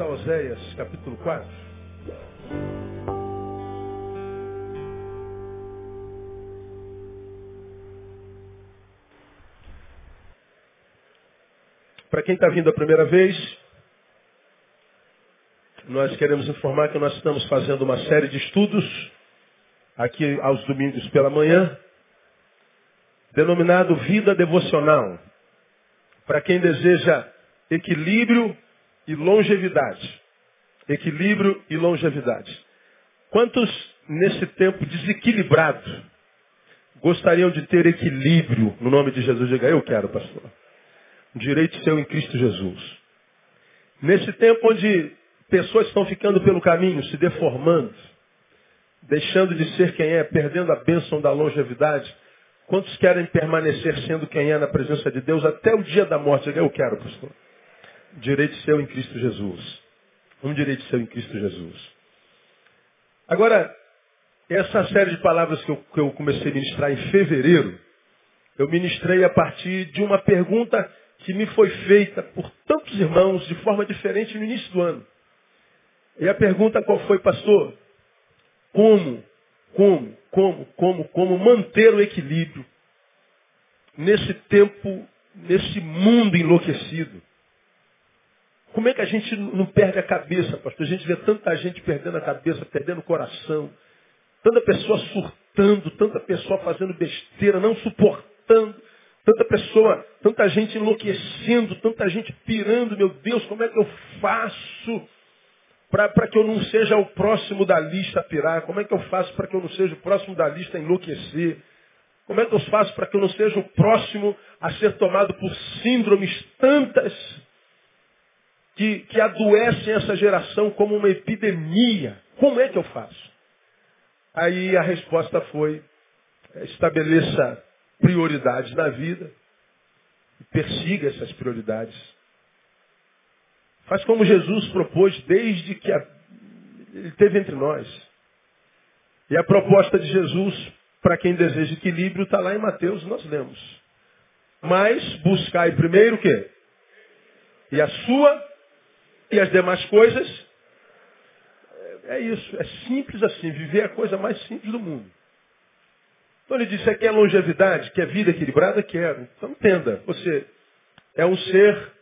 a Oséias, capítulo 4. Para quem está vindo a primeira vez, nós queremos informar que nós estamos fazendo uma série de estudos aqui aos domingos pela manhã, denominado Vida Devocional. Para quem deseja equilíbrio e longevidade. Equilíbrio e longevidade. Quantos nesse tempo desequilibrado gostariam de ter equilíbrio no nome de Jesus? Diga, eu quero, pastor. Direito seu em Cristo Jesus. Nesse tempo onde pessoas estão ficando pelo caminho, se deformando, deixando de ser quem é, perdendo a bênção da longevidade, quantos querem permanecer sendo quem é na presença de Deus até o dia da morte? Eu quero, pastor direito seu em Cristo Jesus. Um direito seu em Cristo Jesus. Agora, essa série de palavras que eu, que eu comecei a ministrar em fevereiro, eu ministrei a partir de uma pergunta que me foi feita por tantos irmãos de forma diferente no início do ano. E a pergunta qual foi, pastor? Como, como, como, como, como manter o equilíbrio nesse tempo, nesse mundo enlouquecido? Como é que a gente não perde a cabeça, pastor? A gente vê tanta gente perdendo a cabeça, perdendo o coração, tanta pessoa surtando, tanta pessoa fazendo besteira, não suportando, tanta pessoa, tanta gente enlouquecendo, tanta gente pirando, meu Deus, como é que eu faço para que eu não seja o próximo da lista a pirar? Como é que eu faço para que eu não seja o próximo da lista a enlouquecer? Como é que eu faço para que eu não seja o próximo a ser tomado por síndromes tantas que, que adoecem essa geração como uma epidemia. Como é que eu faço? Aí a resposta foi, estabeleça prioridades na vida e persiga essas prioridades. Faz como Jesus propôs desde que a, ele teve entre nós. E a proposta de Jesus, para quem deseja equilíbrio, está lá em Mateus, nós lemos. Mas buscai primeiro o quê? E a sua e as demais coisas, é isso. É simples assim. Viver é a coisa mais simples do mundo. Então ele disse, você quer longevidade? Quer vida equilibrada? Quero. Então entenda. Você é um ser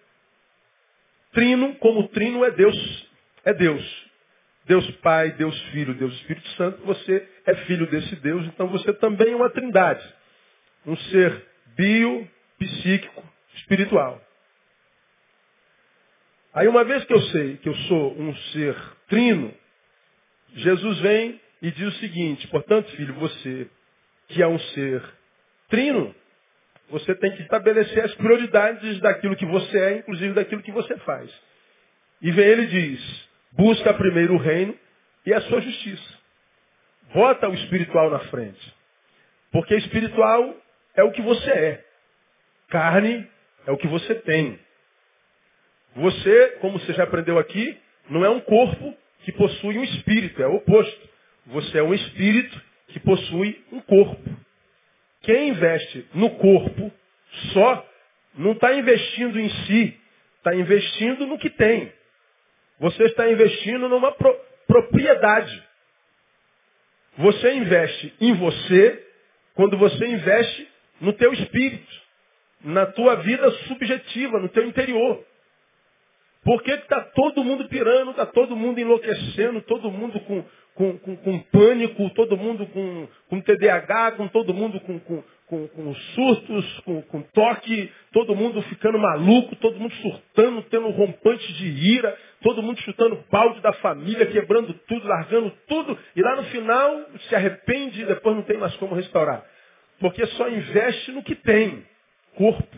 trino, como trino é Deus. É Deus. Deus Pai, Deus Filho, Deus Espírito Santo. Você é filho desse Deus. Então você também é uma trindade. Um ser bio, psíquico, espiritual. Aí uma vez que eu sei que eu sou um ser trino, Jesus vem e diz o seguinte, portanto, filho, você que é um ser trino, você tem que estabelecer as prioridades daquilo que você é, inclusive daquilo que você faz. E vem ele diz, busca primeiro o reino e a sua justiça. Bota o espiritual na frente. Porque espiritual é o que você é. Carne é o que você tem. Você, como você já aprendeu aqui, não é um corpo que possui um espírito, é o oposto. Você é um espírito que possui um corpo. Quem investe no corpo só não está investindo em si, está investindo no que tem. Você está investindo numa pro propriedade. Você investe em você quando você investe no teu espírito, na tua vida subjetiva, no teu interior. Por que está todo mundo pirando, está todo mundo enlouquecendo, todo mundo com, com, com, com pânico, todo mundo com, com TDAH, com todo mundo com, com, com, com surtos, com, com toque, todo mundo ficando maluco, todo mundo surtando, tendo rompante de ira, todo mundo chutando balde da família, quebrando tudo, largando tudo, e lá no final se arrepende e depois não tem mais como restaurar. Porque só investe no que tem, corpo.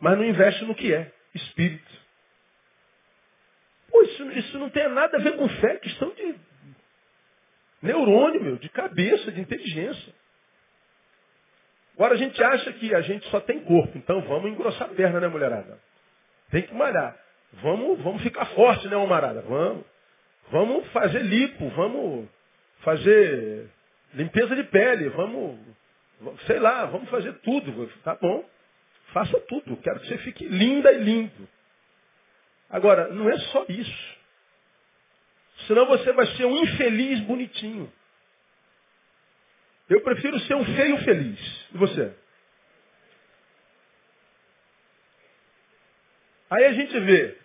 Mas não investe no que é, espírito. Isso, isso não tem nada a ver com fé, é questão de neurônio, meu, de cabeça, de inteligência. Agora a gente acha que a gente só tem corpo, então vamos engrossar a perna, né, mulherada? Tem que malhar. Vamos, vamos ficar forte, né, humarada? Vamos. Vamos fazer lipo, vamos fazer limpeza de pele, vamos, sei lá, vamos fazer tudo. Tá bom. Faça tudo. Quero que você fique linda e limpo. Agora, não é só isso. Senão você vai ser um infeliz bonitinho. Eu prefiro ser um feio feliz. E você? Aí a gente vê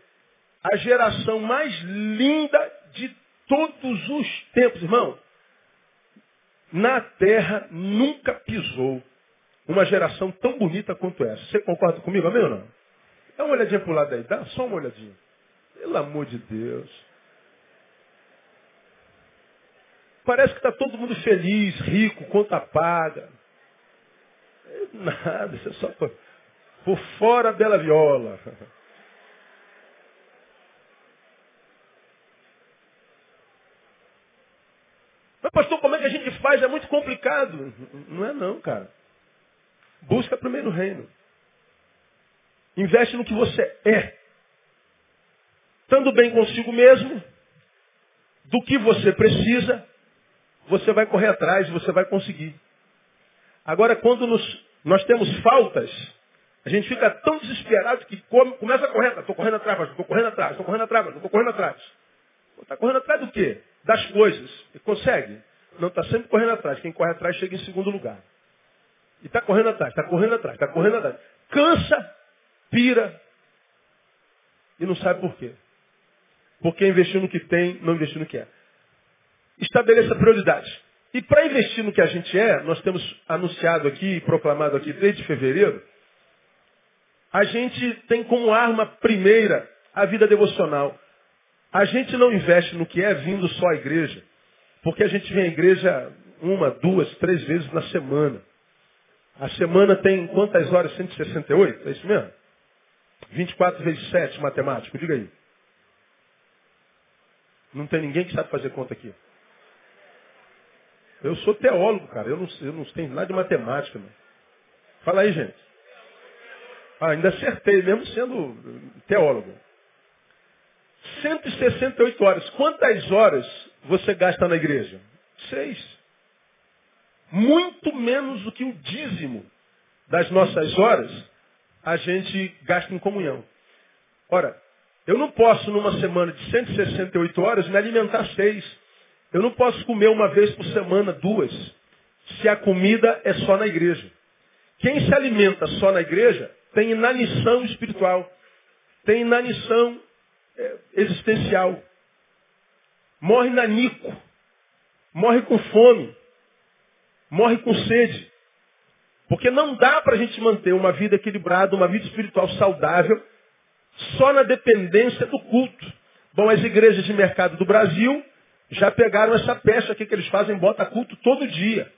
a geração mais linda de todos os tempos, irmão. Na terra nunca pisou uma geração tão bonita quanto essa. Você concorda comigo, amém ou não? Dá uma olhadinha pro lado aí, dá só uma olhadinha. Pelo amor de Deus. Parece que está todo mundo feliz, rico, conta paga. É nada, isso é só por, por fora bela viola. Mas pastor, como é que a gente faz? É muito complicado. Não é não, cara. Busca primeiro o reino. Investe no que você é. Estando bem consigo mesmo, do que você precisa, você vai correr atrás, você vai conseguir. Agora, quando nos, nós temos faltas, a gente fica tão desesperado que come, começa a correr. Estou correndo atrás, estou correndo atrás, estou correndo atrás, estou correndo atrás. Está correndo atrás do quê? Das coisas. E consegue? Não, está sempre correndo atrás. Quem corre atrás chega em segundo lugar. E está correndo atrás, está correndo atrás, está correndo atrás. Cansa, pira e não sabe por quê. Porque investiu no que tem, não investiu no que é. Estabeleça prioridades. E para investir no que a gente é, nós temos anunciado aqui, proclamado aqui desde fevereiro, a gente tem como arma primeira a vida devocional. A gente não investe no que é vindo só à igreja, porque a gente vem à igreja uma, duas, três vezes na semana. A semana tem quantas horas? 168? É isso mesmo? 24 vezes 7, matemático, diga aí. Não tem ninguém que sabe fazer conta aqui. Eu sou teólogo, cara. Eu não, eu não tenho nada de matemática. Não. Fala aí, gente. Ah, ainda acertei, mesmo sendo teólogo. 168 horas. Quantas horas você gasta na igreja? Seis. Muito menos do que o dízimo das nossas horas a gente gasta em comunhão. Ora, eu não posso numa semana de 168 horas me alimentar seis. Eu não posso comer uma vez por semana, duas, se a comida é só na igreja. Quem se alimenta só na igreja tem inanição espiritual, tem inanição é, existencial. Morre nanico, morre com fome, morre com sede. Porque não dá para a gente manter uma vida equilibrada, uma vida espiritual saudável, só na dependência do culto. Bom, as igrejas de mercado do Brasil já pegaram essa peça aqui que eles fazem, bota culto todo dia.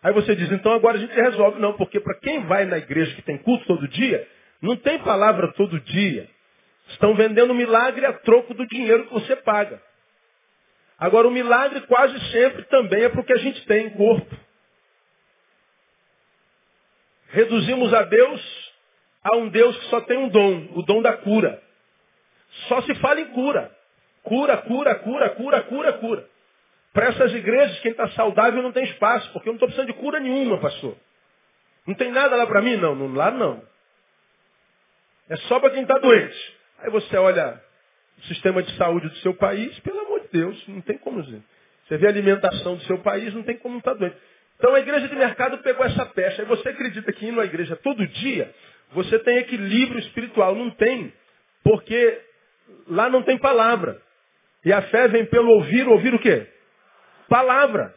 Aí você diz, então agora a gente resolve. Não, porque para quem vai na igreja que tem culto todo dia, não tem palavra todo dia. Estão vendendo milagre a troco do dinheiro que você paga. Agora, o milagre quase sempre também é porque a gente tem corpo. Reduzimos a Deus a um Deus que só tem um dom, o dom da cura. Só se fala em cura. Cura, cura, cura, cura, cura, cura. Para essas igrejas, quem está saudável não tem espaço, porque eu não estou precisando de cura nenhuma, pastor. Não tem nada lá para mim? Não, não, lá não. É só para quem está doente. Aí você olha o sistema de saúde do seu país, pelo amor de Deus, não tem como dizer. Você vê a alimentação do seu país, não tem como não estar tá doente. Então a igreja de mercado pegou essa pecha. E você acredita que indo à igreja todo dia, você tem equilíbrio espiritual. Não tem. Porque lá não tem palavra. E a fé vem pelo ouvir, ouvir o quê? Palavra.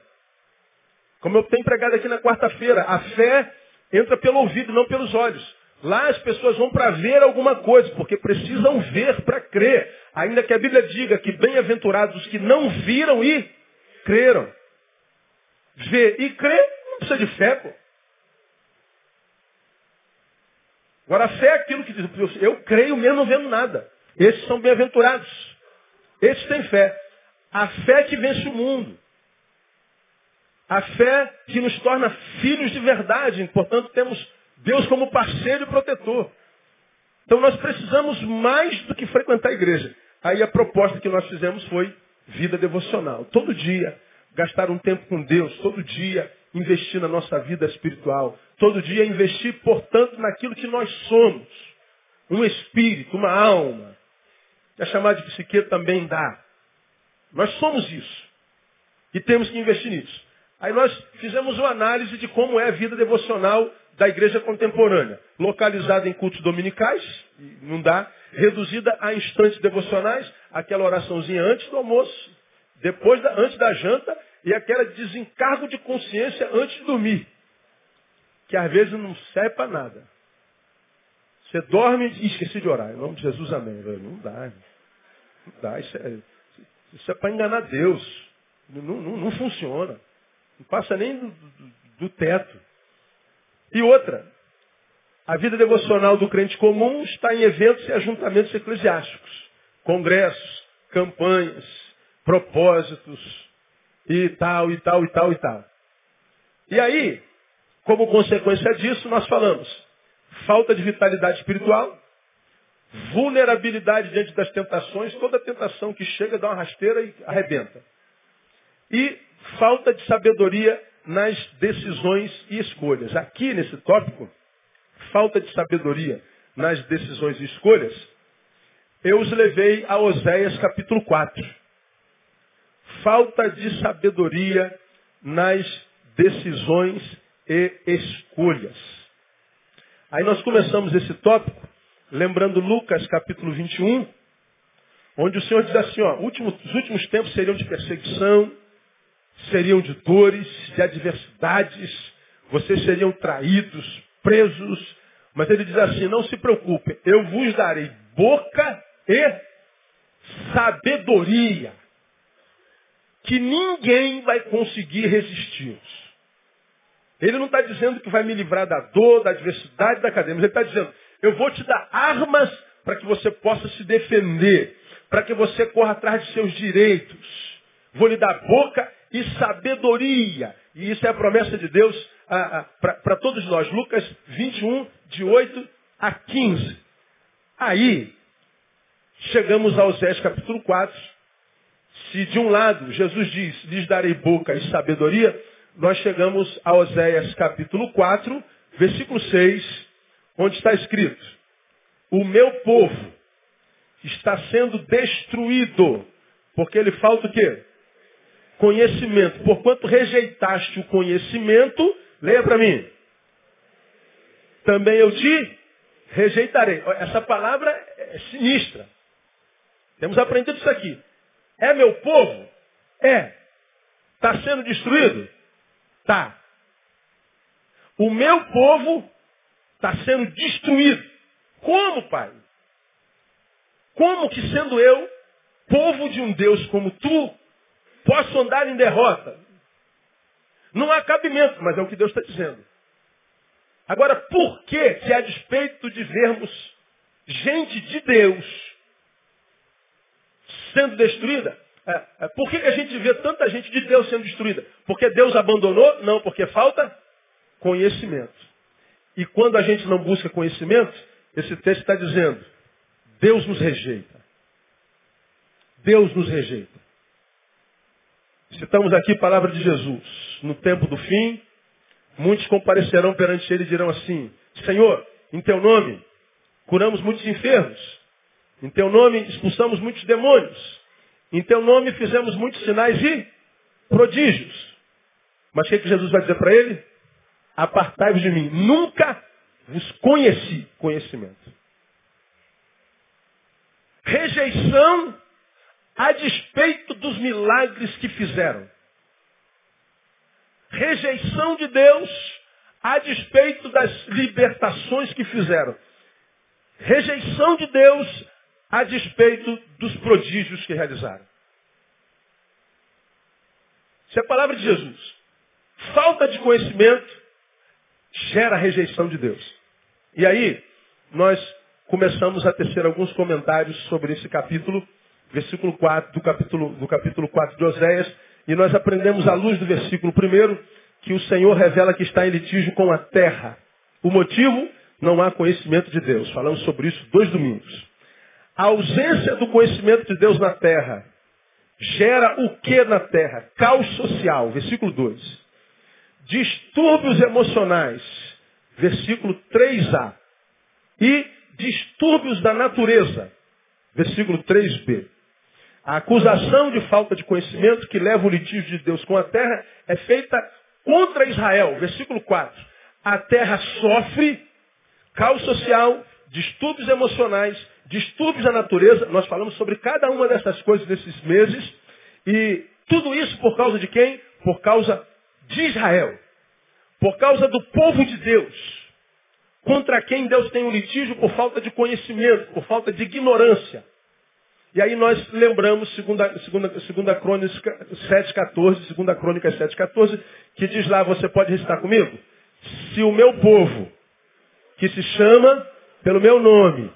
Como eu tenho pregado aqui na quarta-feira, a fé entra pelo ouvido, não pelos olhos. Lá as pessoas vão para ver alguma coisa, porque precisam ver para crer. Ainda que a Bíblia diga que bem-aventurados os que não viram e creram. Ver e crer não precisa de fé, pô. Agora a fé é aquilo que diz, eu creio mesmo não vendo nada. Esses são bem-aventurados. Esses têm fé. A fé que vence o mundo. A fé que nos torna filhos de verdade. Portanto, temos Deus como parceiro e protetor. Então nós precisamos mais do que frequentar a igreja. Aí a proposta que nós fizemos foi vida devocional. Todo dia, gastar um tempo com Deus, todo dia, investir na nossa vida espiritual. Todo dia investir, portanto, naquilo que nós somos. Um espírito, uma alma. É chamado de psique também dá. Nós somos isso. E temos que investir nisso. Aí nós fizemos uma análise de como é a vida devocional da igreja contemporânea. Localizada em cultos dominicais, não dá. Reduzida a instantes devocionais, aquela oraçãozinha antes do almoço, depois da, antes da janta e aquela desencargo de consciência antes de dormir. Que às vezes não serve para nada. Você dorme e esqueci de orar. Em nome de Jesus, amém. Não dá. Não dá. Isso é, isso é para enganar Deus. Não, não, não, funciona. Não passa nem do, do, do teto. E outra, a vida devocional do crente comum está em eventos e ajuntamentos eclesiásticos, congressos, campanhas, propósitos, e tal, e tal, e tal, e tal. E aí, como consequência disso, nós falamos falta de vitalidade espiritual, vulnerabilidade diante das tentações, toda tentação que chega dá uma rasteira e arrebenta. E falta de sabedoria nas decisões e escolhas. Aqui nesse tópico, falta de sabedoria nas decisões e escolhas, eu os levei a Oséias capítulo 4. Falta de sabedoria nas decisões e escolhas. Aí nós começamos esse tópico lembrando Lucas capítulo 21, onde o Senhor diz assim, ó, últimos, os últimos tempos seriam de perseguição, seriam de dores, de adversidades, vocês seriam traídos, presos, mas ele diz assim, não se preocupem, eu vos darei boca e sabedoria, que ninguém vai conseguir resistir-os. Ele não está dizendo que vai me livrar da dor, da adversidade, da cadeia, mas ele está dizendo, eu vou te dar armas para que você possa se defender, para que você corra atrás de seus direitos. Vou lhe dar boca e sabedoria. E isso é a promessa de Deus para todos nós. Lucas 21, de 8 a 15. Aí, chegamos ao Zés capítulo 4. Se de um lado Jesus diz, lhes darei boca e sabedoria, nós chegamos a Oséias capítulo 4, versículo 6, onde está escrito, o meu povo está sendo destruído, porque ele falta o quê? Conhecimento. Porquanto rejeitaste o conhecimento, leia para mim. Também eu te rejeitarei. Essa palavra é sinistra. Temos aprendido isso aqui. É meu povo? É. Está sendo destruído? Tá. O meu povo está sendo destruído. Como, Pai? Como que sendo eu, povo de um Deus como tu, posso andar em derrota? Não há cabimento, mas é o que Deus está dizendo. Agora, por que, que a despeito de vermos gente de Deus sendo destruída, é, é, por que, que a gente vê tanta gente de Deus sendo destruída? Porque Deus abandonou? Não, porque falta conhecimento. E quando a gente não busca conhecimento, esse texto está dizendo, Deus nos rejeita. Deus nos rejeita. Citamos aqui a palavra de Jesus. No tempo do fim, muitos comparecerão perante ele e dirão assim, Senhor, em teu nome curamos muitos enfermos. Em teu nome expulsamos muitos demônios. Em teu nome fizemos muitos sinais e prodígios. Mas o que, que Jesus vai dizer para ele? apartai-vos de mim. Nunca vos conheci conhecimento. Rejeição a despeito dos milagres que fizeram. Rejeição de Deus a despeito das libertações que fizeram. Rejeição de Deus a despeito dos prodígios que realizaram. Isso é a palavra de Jesus. Falta de conhecimento gera rejeição de Deus. E aí, nós começamos a tecer alguns comentários sobre esse capítulo, versículo 4, do capítulo, do capítulo 4 de Oséias, e nós aprendemos à luz do versículo 1 que o Senhor revela que está em litígio com a terra. O motivo? Não há conhecimento de Deus. Falamos sobre isso dois domingos. A ausência do conhecimento de Deus na terra gera o que na terra? Caos social. Versículo 2. distúrbios emocionais, versículo 3a, e distúrbios da natureza, versículo 3b. A acusação de falta de conhecimento que leva o litígio de Deus com a terra é feita contra Israel, versículo 4. A terra sofre caos social, distúrbios emocionais, distúrbios da natureza. Nós falamos sobre cada uma dessas coisas nesses meses. E tudo isso por causa de quem? Por causa de Israel. Por causa do povo de Deus. Contra quem Deus tem um litígio por falta de conhecimento, por falta de ignorância. E aí nós lembramos, segunda, segunda, segunda Crônica 7,14, segunda Crônica 7,14, que diz lá, você pode recitar comigo? Se o meu povo, que se chama pelo meu nome,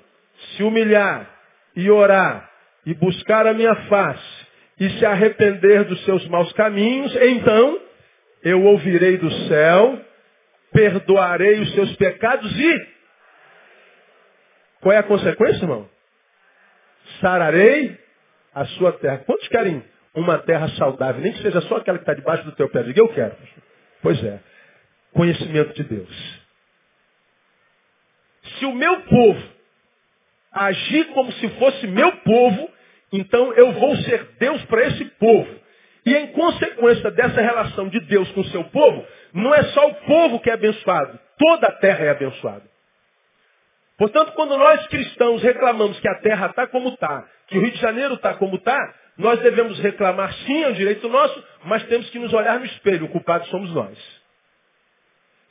se humilhar e orar e buscar a minha face e se arrepender dos seus maus caminhos, então eu ouvirei do céu, perdoarei os seus pecados e. Qual é a consequência, irmão? sararei a sua terra. Quantos querem uma terra saudável? Nem que seja só aquela que está debaixo do teu pé. Diga, eu quero. Pois é. Conhecimento de Deus. Se o meu povo agir como se fosse meu povo, então eu vou ser Deus para esse povo. E em consequência dessa relação de Deus com o seu povo, não é só o povo que é abençoado, toda a terra é abençoada. Portanto, quando nós cristãos reclamamos que a terra está como está, que o Rio de Janeiro está como está, nós devemos reclamar sim, é um direito nosso, mas temos que nos olhar no espelho, o culpado somos nós.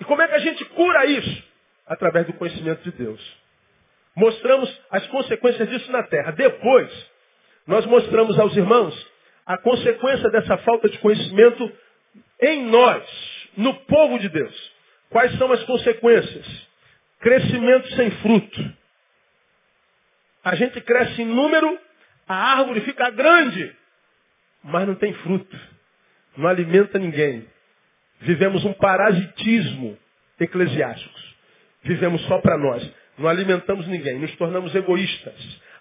E como é que a gente cura isso? Através do conhecimento de Deus. Mostramos as consequências disso na terra. Depois, nós mostramos aos irmãos a consequência dessa falta de conhecimento em nós, no povo de Deus. Quais são as consequências? Crescimento sem fruto. A gente cresce em número, a árvore fica grande, mas não tem fruto. Não alimenta ninguém. Vivemos um parasitismo eclesiástico. Vivemos só para nós. Não alimentamos ninguém. Nos tornamos egoístas.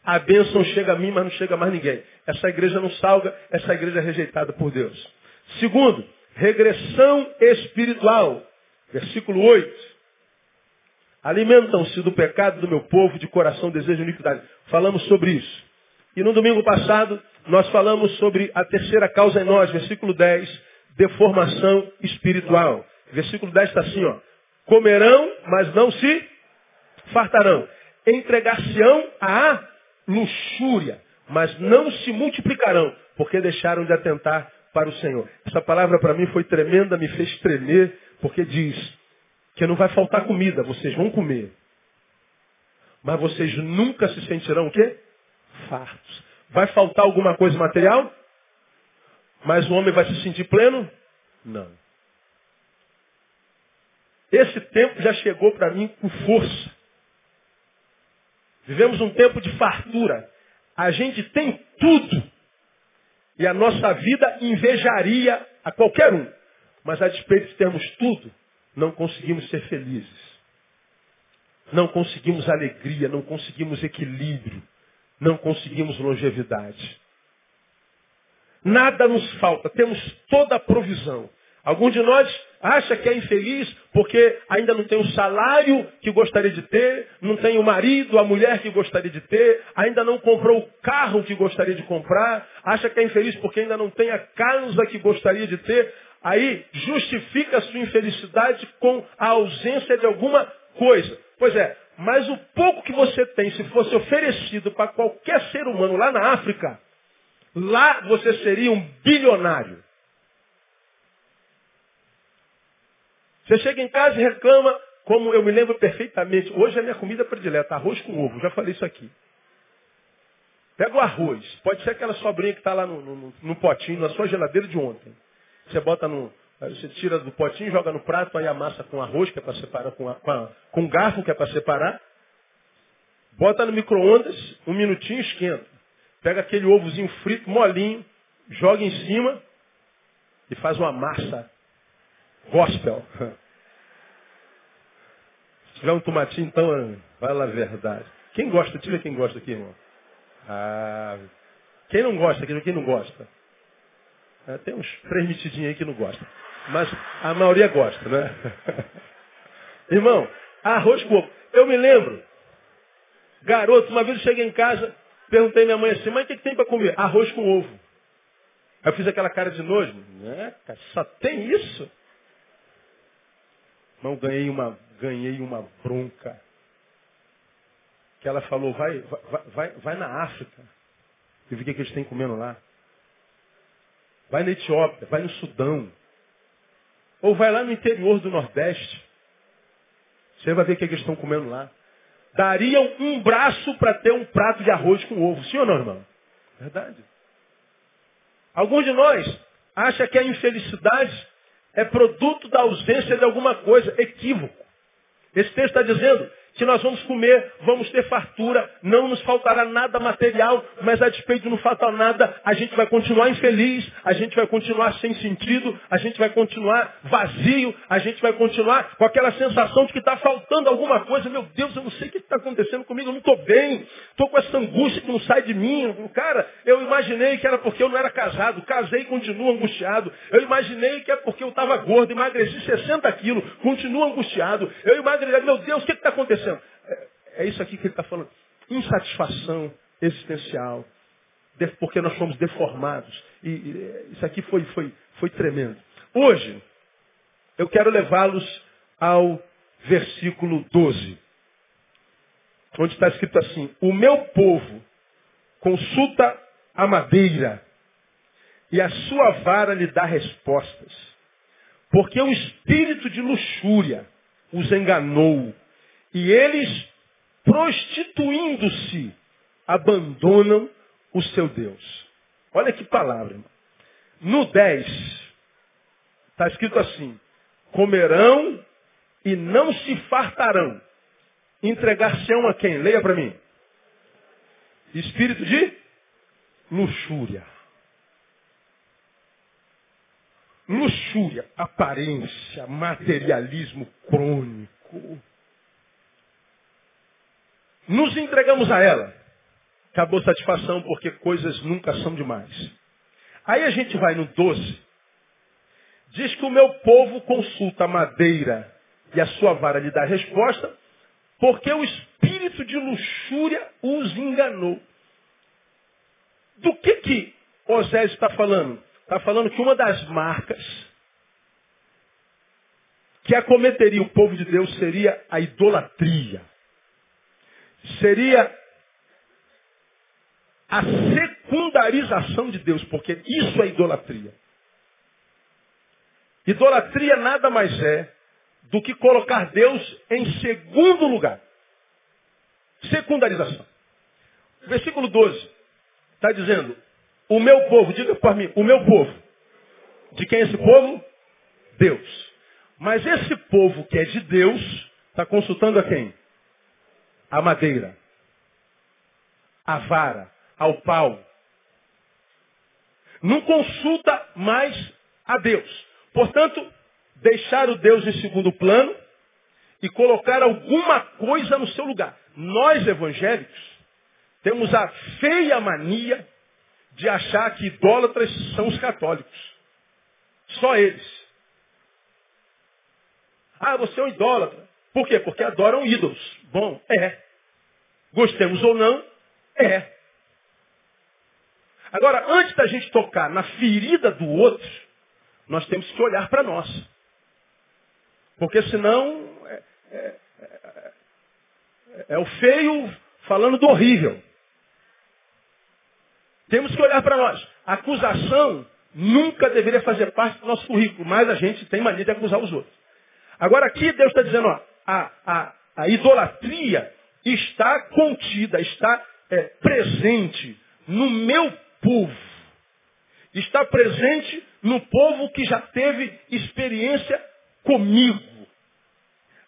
A bênção chega a mim, mas não chega a mais ninguém. Essa igreja não salga, essa igreja é rejeitada por Deus. Segundo, regressão espiritual. Versículo 8. Alimentam-se do pecado do meu povo, de coração, desejo e iniquidade. Falamos sobre isso. E no domingo passado, nós falamos sobre a terceira causa em nós, versículo 10, deformação espiritual. Versículo 10 está assim, ó. Comerão, mas não se fartarão. Entregar-se-ão à luxúria, mas não se multiplicarão, porque deixaram de atentar para o Senhor. Essa palavra para mim foi tremenda, me fez tremer, porque diz, que não vai faltar comida, vocês vão comer. Mas vocês nunca se sentirão o quê? Fartos. Vai faltar alguma coisa material? Mas o homem vai se sentir pleno? Não. Esse tempo já chegou para mim com força. Vivemos um tempo de fartura. A gente tem tudo. E a nossa vida invejaria a qualquer um. Mas a despeito de termos tudo, não conseguimos ser felizes. Não conseguimos alegria, não conseguimos equilíbrio, não conseguimos longevidade. Nada nos falta, temos toda a provisão. Algum de nós acha que é infeliz porque ainda não tem o salário que gostaria de ter, não tem o marido, a mulher que gostaria de ter, ainda não comprou o carro que gostaria de comprar, acha que é infeliz porque ainda não tem a casa que gostaria de ter. Aí justifica a sua infelicidade com a ausência de alguma coisa. Pois é, mas o pouco que você tem, se fosse oferecido para qualquer ser humano lá na África, lá você seria um bilionário. Você chega em casa e reclama, como eu me lembro perfeitamente. Hoje é minha comida predileta, arroz com ovo. Já falei isso aqui. Pega o arroz. Pode ser aquela sobrinha que está lá no, no, no potinho, na sua geladeira de ontem. Você bota no. Você tira do potinho, joga no prato, aí amassa com arroz, que é para separar, com, a, com, a, com garfo, que é para separar. Bota no micro-ondas, um minutinho esquenta. Pega aquele ovozinho frito, molinho, joga em cima e faz uma massa gospel. Se tiver um tomatinho, então, vai lá a verdade. Quem gosta? Tira quem gosta aqui, irmão. Ah, quem não gosta? Quem não gosta? É, tem uns três aí que não gostam. Mas a maioria gosta, né? Irmão, arroz com ovo. Eu me lembro, garoto, uma vez eu cheguei em casa, perguntei à minha mãe assim, mãe, o que, que tem para comer? Arroz com ovo. Aí eu fiz aquela cara de nojo. Né, só tem isso? Irmão, ganhei uma, ganhei uma bronca. Que ela falou, vai, vai, vai, vai na África. E vi o que eles têm comendo lá. Vai na Etiópia, vai no Sudão. Ou vai lá no interior do Nordeste. Você vai ver o que eles estão comendo lá. Dariam um braço para ter um prato de arroz com ovo. Sim ou não, irmão? Verdade. Alguns de nós acham que a infelicidade é produto da ausência de alguma coisa. Equívoco. Esse texto está dizendo que nós vamos comer, vamos ter fartura, não nos faltará nada material, mas a despeito de não faltar nada, a gente vai continuar infeliz, a gente vai continuar sem sentido, a gente vai continuar vazio, a gente vai continuar com aquela sensação de que está faltando alguma coisa. Meu Deus, eu não sei o que está acontecendo comigo, eu não estou bem, estou com essa angústia que não sai de mim. Cara, eu imaginei que era porque eu não era casado, casei e continuo angustiado. Eu imaginei que é porque eu estava gordo, emagreci 60 quilos, continuo angustiado. Eu imaginei, meu Deus, o que está acontecendo? É, é isso aqui que ele está falando. Insatisfação existencial. Porque nós fomos deformados. E, e isso aqui foi, foi, foi tremendo. Hoje, eu quero levá-los ao versículo 12. Onde está escrito assim: O meu povo consulta a madeira, e a sua vara lhe dá respostas. Porque o espírito de luxúria os enganou e eles, prostituindo-se, abandonam o seu Deus. Olha que palavra. Irmão. No 10, está escrito assim: comerão e não se fartarão. Entregar-se-ão a quem? Leia para mim. Espírito de luxúria. Luxúria, aparência, materialismo crônico. Nos entregamos a ela. Acabou satisfação porque coisas nunca são demais. Aí a gente vai no 12. Diz que o meu povo consulta a madeira e a sua vara lhe dá resposta, porque o espírito de luxúria os enganou. Do que que Osés está falando? Está falando que uma das marcas que acometeria o povo de Deus seria a idolatria seria a secundarização de Deus, porque isso é idolatria. Idolatria nada mais é do que colocar Deus em segundo lugar. Secundarização. Versículo 12 está dizendo: O meu povo, diga para mim, o meu povo. De quem é esse povo? Deus. Mas esse povo que é de Deus, está consultando a quem? a madeira, a vara, ao pau. Não consulta mais a Deus. Portanto, deixar o Deus em segundo plano e colocar alguma coisa no seu lugar. Nós evangélicos temos a feia mania de achar que idólatras são os católicos. Só eles. Ah, você é um idólatra. Por quê? Porque adoram ídolos. Bom, é. Gostemos ou não, é. Agora, antes da gente tocar na ferida do outro, nós temos que olhar para nós. Porque senão é, é, é, é, o feio falando do horrível. Temos que olhar para nós. Acusação nunca deveria fazer parte do nosso currículo, mas a gente tem mania de acusar os outros. Agora aqui Deus está dizendo, ó, a, a, a idolatria está contida, está é, presente no meu povo. Está presente no povo que já teve experiência comigo.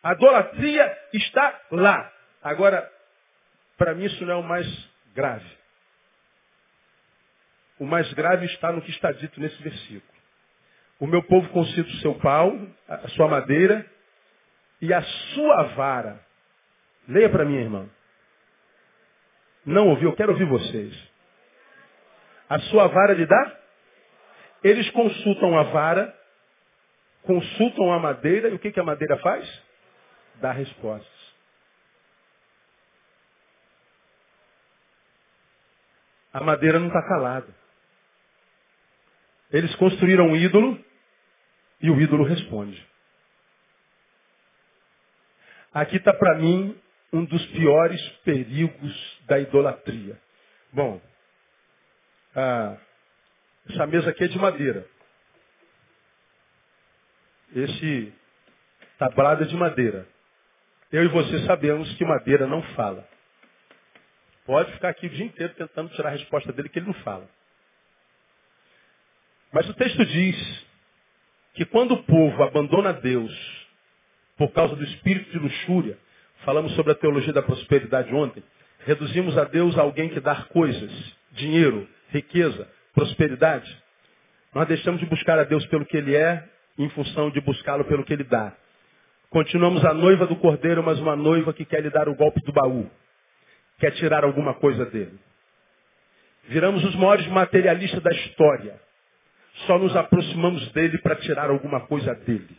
A idolatria está lá. Agora, para mim isso não é o mais grave. O mais grave está no que está dito nesse versículo. O meu povo concita o seu pau, a sua madeira e a sua vara Leia para mim, irmão. Não ouviu? Eu quero ouvir vocês. A sua vara lhe dá? Eles consultam a vara, consultam a madeira, e o que, que a madeira faz? Dá respostas. A madeira não está calada. Eles construíram um ídolo e o ídolo responde. Aqui está para mim um dos piores perigos da idolatria. Bom, ah, essa mesa aqui é de madeira. Esse tablado é de madeira. Eu e você sabemos que madeira não fala. Pode ficar aqui o dia inteiro tentando tirar a resposta dele que ele não fala. Mas o texto diz que quando o povo abandona Deus por causa do espírito de luxúria, falamos sobre a teologia da prosperidade ontem, reduzimos a Deus a alguém que dá coisas, dinheiro, riqueza, prosperidade. Nós deixamos de buscar a Deus pelo que Ele é, em função de buscá-lo pelo que Ele dá. Continuamos a noiva do cordeiro, mas uma noiva que quer lhe dar o golpe do baú, quer tirar alguma coisa dele. Viramos os maiores materialistas da história. Só nos aproximamos dele para tirar alguma coisa dele.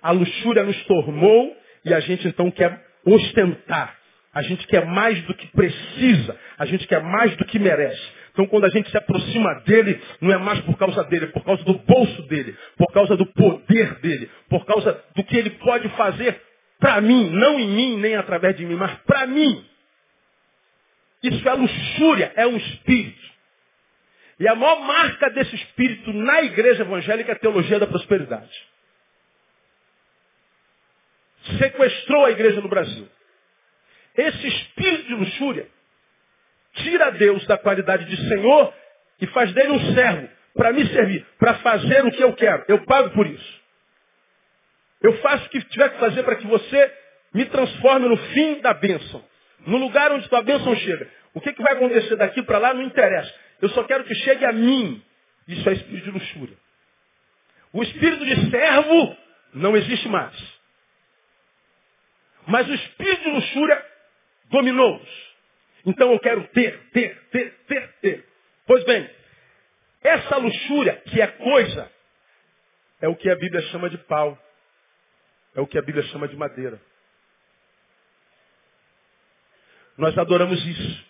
A luxúria nos tornou e a gente então quer ostentar. A gente quer mais do que precisa. A gente quer mais do que merece. Então quando a gente se aproxima dele, não é mais por causa dele, é por causa do bolso dele, por causa do poder dele, por causa do que ele pode fazer para mim, não em mim, nem através de mim, mas para mim. Isso é luxúria, é um espírito. E a maior marca desse espírito na igreja evangélica é a teologia da prosperidade. Sequestrou a igreja no Brasil. Esse espírito de luxúria tira Deus da qualidade de Senhor e faz dele um servo para me servir, para fazer o que eu quero. Eu pago por isso. Eu faço o que tiver que fazer para que você me transforme no fim da bênção. No lugar onde tua bênção chega. O que, que vai acontecer daqui para lá não interessa. Eu só quero que chegue a mim. Isso é espírito de luxúria. O espírito de servo não existe mais. Mas o espírito de luxúria dominou-os. Então eu quero ter, ter, ter, ter, ter. Pois bem, essa luxúria, que é coisa, é o que a Bíblia chama de pau. É o que a Bíblia chama de madeira. Nós adoramos isso.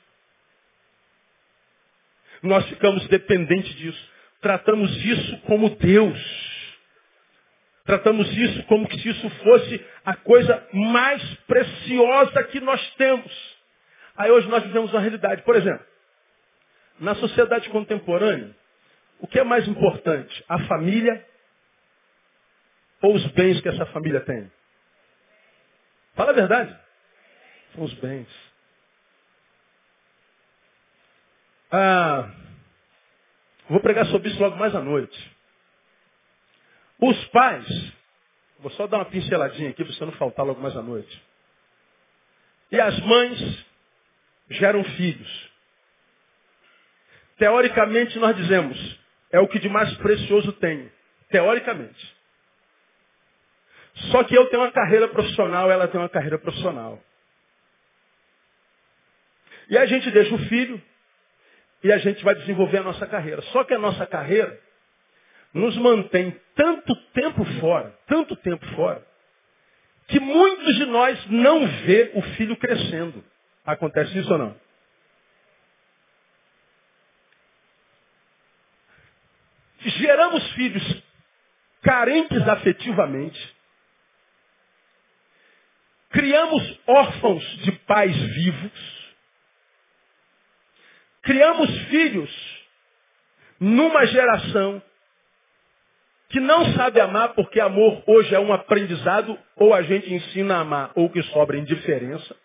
Nós ficamos dependentes disso. Tratamos isso como Deus. Tratamos isso como se isso fosse a coisa mais preciosa que nós temos. Aí hoje nós vivemos uma realidade. Por exemplo, na sociedade contemporânea, o que é mais importante? A família ou os bens que essa família tem? Fala a verdade. São os bens. Ah, vou pregar sobre isso logo mais à noite. Os pais, vou só dar uma pinceladinha aqui para você não faltar logo mais à noite. E as mães geram filhos. Teoricamente, nós dizemos, é o que de mais precioso tenho. Teoricamente. Só que eu tenho uma carreira profissional, ela tem uma carreira profissional. E a gente deixa o filho e a gente vai desenvolver a nossa carreira. Só que a nossa carreira nos mantém tanto tempo fora, tanto tempo fora, que muitos de nós não vê o filho crescendo. Acontece isso ou não? Geramos filhos carentes afetivamente. Criamos órfãos de pais vivos. Criamos filhos numa geração que não sabe amar porque amor hoje é um aprendizado ou a gente ensina a amar ou que sobra indiferença.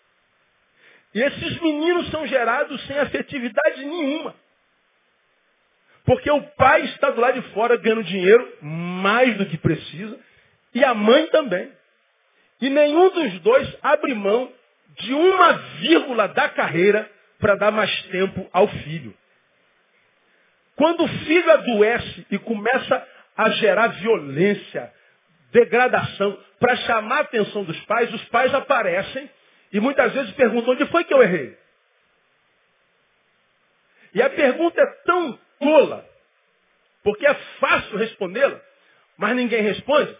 E esses meninos são gerados sem afetividade nenhuma. Porque o pai está do lado de fora ganhando dinheiro mais do que precisa, e a mãe também. E nenhum dos dois abre mão de uma vírgula da carreira para dar mais tempo ao filho. Quando o filho adoece e começa a gerar violência, degradação, para chamar a atenção dos pais, os pais aparecem e muitas vezes perguntam, onde foi que eu errei? E a pergunta é tão tola, porque é fácil respondê-la, mas ninguém responde.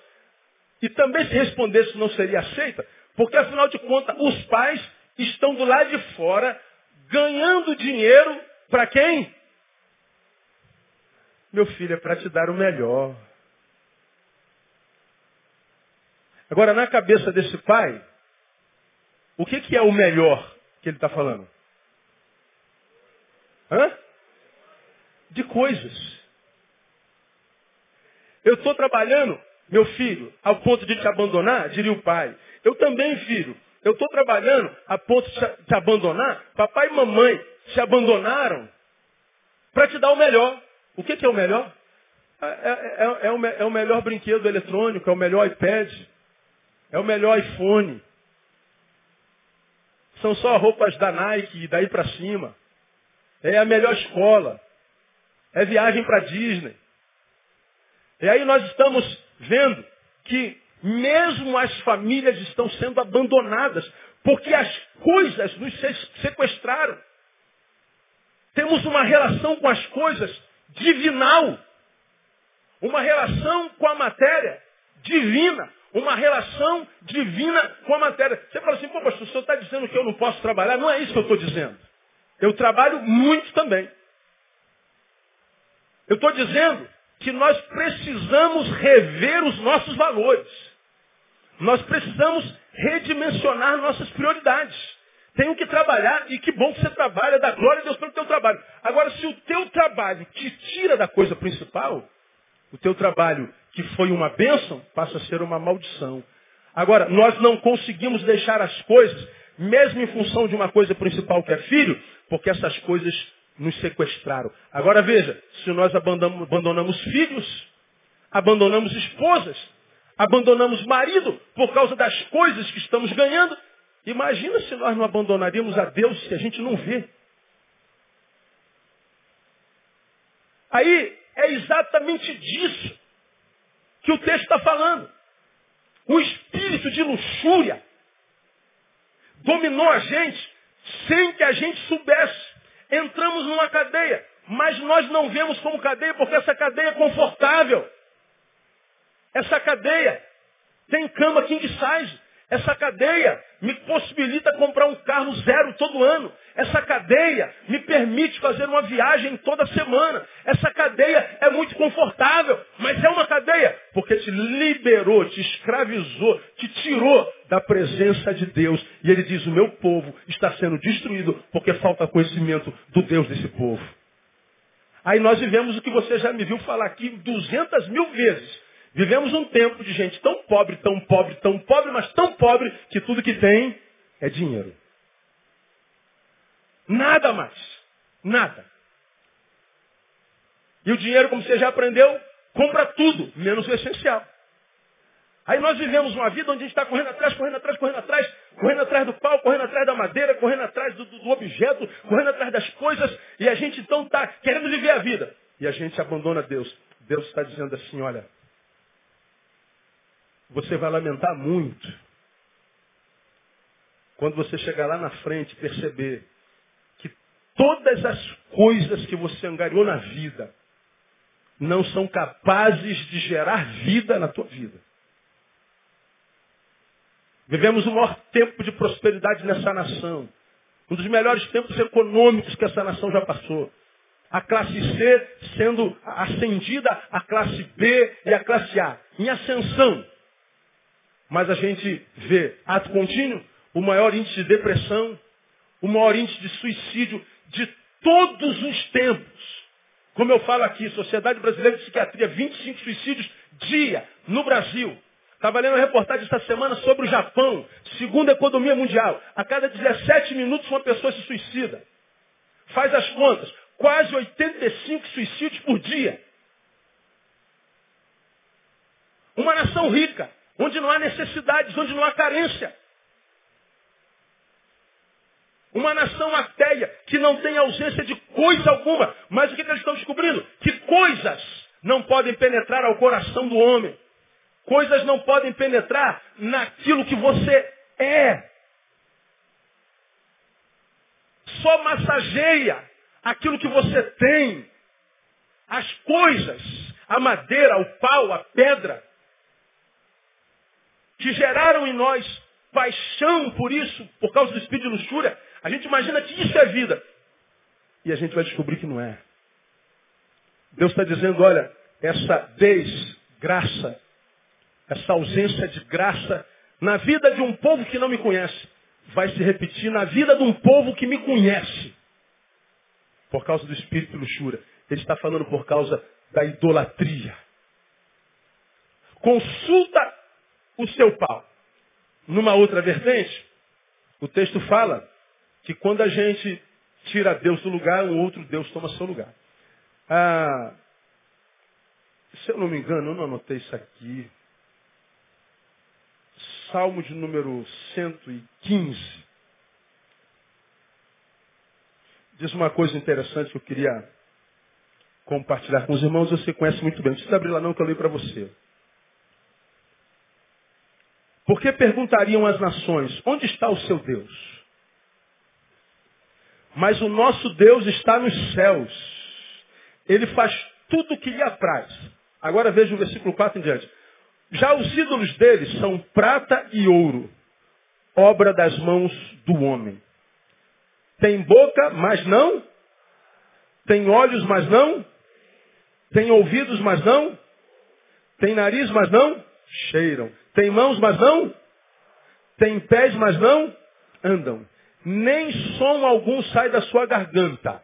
E também se respondesse não seria aceita, porque afinal de contas os pais estão do lado de fora ganhando dinheiro para quem? Meu filho, é para te dar o melhor. Agora, na cabeça desse pai, o que, que é o melhor que ele está falando? Hã? De coisas. Eu estou trabalhando, meu filho, ao ponto de te abandonar, diria o pai. Eu também, filho. Eu estou trabalhando a ponto de te abandonar. Papai e mamãe te abandonaram para te dar o melhor. O que, que é o melhor? É, é, é, é, o, é o melhor brinquedo eletrônico, é o melhor iPad, é o melhor iPhone. São só roupas da Nike e daí para cima. É a melhor escola. É viagem para Disney. E aí nós estamos vendo que mesmo as famílias estão sendo abandonadas, porque as coisas nos sequestraram. Temos uma relação com as coisas divinal. Uma relação com a matéria divina. Uma relação divina com a matéria. Você fala assim, pô, pastor, o senhor está dizendo que eu não posso trabalhar? Não é isso que eu estou dizendo. Eu trabalho muito também. Eu estou dizendo que nós precisamos rever os nossos valores. Nós precisamos redimensionar nossas prioridades. Tenho que trabalhar e que bom que você trabalha, dá glória a Deus pelo teu trabalho. Agora, se o teu trabalho te tira da coisa principal, o teu trabalho que foi uma bênção passa a ser uma maldição. Agora, nós não conseguimos deixar as coisas, mesmo em função de uma coisa principal que é filho, porque essas coisas nos sequestraram. Agora veja, se nós abandonamos, filhos, abandonamos esposas, abandonamos marido por causa das coisas que estamos ganhando, imagina se nós não abandonaríamos a Deus se a gente não vê. Aí é exatamente disso que o texto está falando. O espírito de luxúria dominou a gente sem que a gente soubesse entramos numa cadeia, mas nós não vemos como cadeia porque essa cadeia é confortável. Essa cadeia tem cama king size. Essa cadeia me possibilita comprar um carro zero todo ano. Essa cadeia me permite fazer uma viagem toda semana. Essa cadeia é muito confortável, mas é uma cadeia porque te liberou, te escravizou, te tirou da presença de Deus. E ele diz: O meu povo está sendo destruído porque falta conhecimento do Deus desse povo. Aí nós vivemos o que você já me viu falar aqui duzentas mil vezes. Vivemos um tempo de gente tão pobre, tão pobre, tão pobre, mas tão pobre que tudo que tem é dinheiro. Nada mais. Nada. E o dinheiro, como você já aprendeu, compra tudo, menos o essencial. Aí nós vivemos uma vida onde a gente está correndo atrás, correndo atrás, correndo atrás, correndo atrás do pau, correndo atrás da madeira, correndo atrás do, do objeto, correndo atrás das coisas, e a gente então está querendo viver a vida. E a gente abandona Deus. Deus está dizendo assim, olha, você vai lamentar muito quando você chegar lá na frente e perceber que todas as coisas que você angariou na vida não são capazes de gerar vida na tua vida. Vivemos o maior tempo de prosperidade nessa nação. Um dos melhores tempos econômicos que essa nação já passou. A classe C sendo ascendida à classe B e à classe A. Em ascensão. Mas a gente vê ato contínuo, o maior índice de depressão, o maior índice de suicídio de todos os tempos. Como eu falo aqui, Sociedade Brasileira de Psiquiatria, 25 suicídios dia no Brasil. Estava lendo uma reportagem esta semana sobre o Japão, segunda economia mundial. A cada 17 minutos uma pessoa se suicida. Faz as contas, quase 85 suicídios por dia. Uma nação rica, onde não há necessidades, onde não há carência. Uma nação ateia, que não tem ausência de coisa alguma. Mas o que, que eles estão descobrindo? Que coisas não podem penetrar ao coração do homem. Coisas não podem penetrar naquilo que você é. Só massageia aquilo que você tem. as coisas, a madeira, o pau, a pedra, que geraram em nós paixão por isso, por causa do espírito de luxúria, a gente imagina que isso é vida. E a gente vai descobrir que não é. Deus está dizendo, olha, essa desgraça, essa ausência de graça na vida de um povo que não me conhece, vai se repetir na vida de um povo que me conhece. Por causa do espírito de luxúria. Ele está falando por causa da idolatria. Consulta o seu pau. Numa outra vertente, o texto fala que quando a gente tira Deus do lugar, um outro Deus toma seu lugar. Ah, se eu não me engano, eu não anotei isso aqui. Salmo de número 115. Diz uma coisa interessante que eu queria compartilhar com os irmãos, você conhece muito bem. Não precisa abrir lá não que eu leio para você. Por que perguntariam as nações, onde está o seu Deus? Mas o nosso Deus está nos céus. Ele faz tudo o que lhe apraz. Agora veja o versículo 4 em diante. Já os ídolos deles são prata e ouro, obra das mãos do homem. Tem boca, mas não. Tem olhos, mas não. Tem ouvidos, mas não. Tem nariz, mas não. Cheiram. Tem mãos, mas não. Tem pés, mas não andam. Nem som algum sai da sua garganta.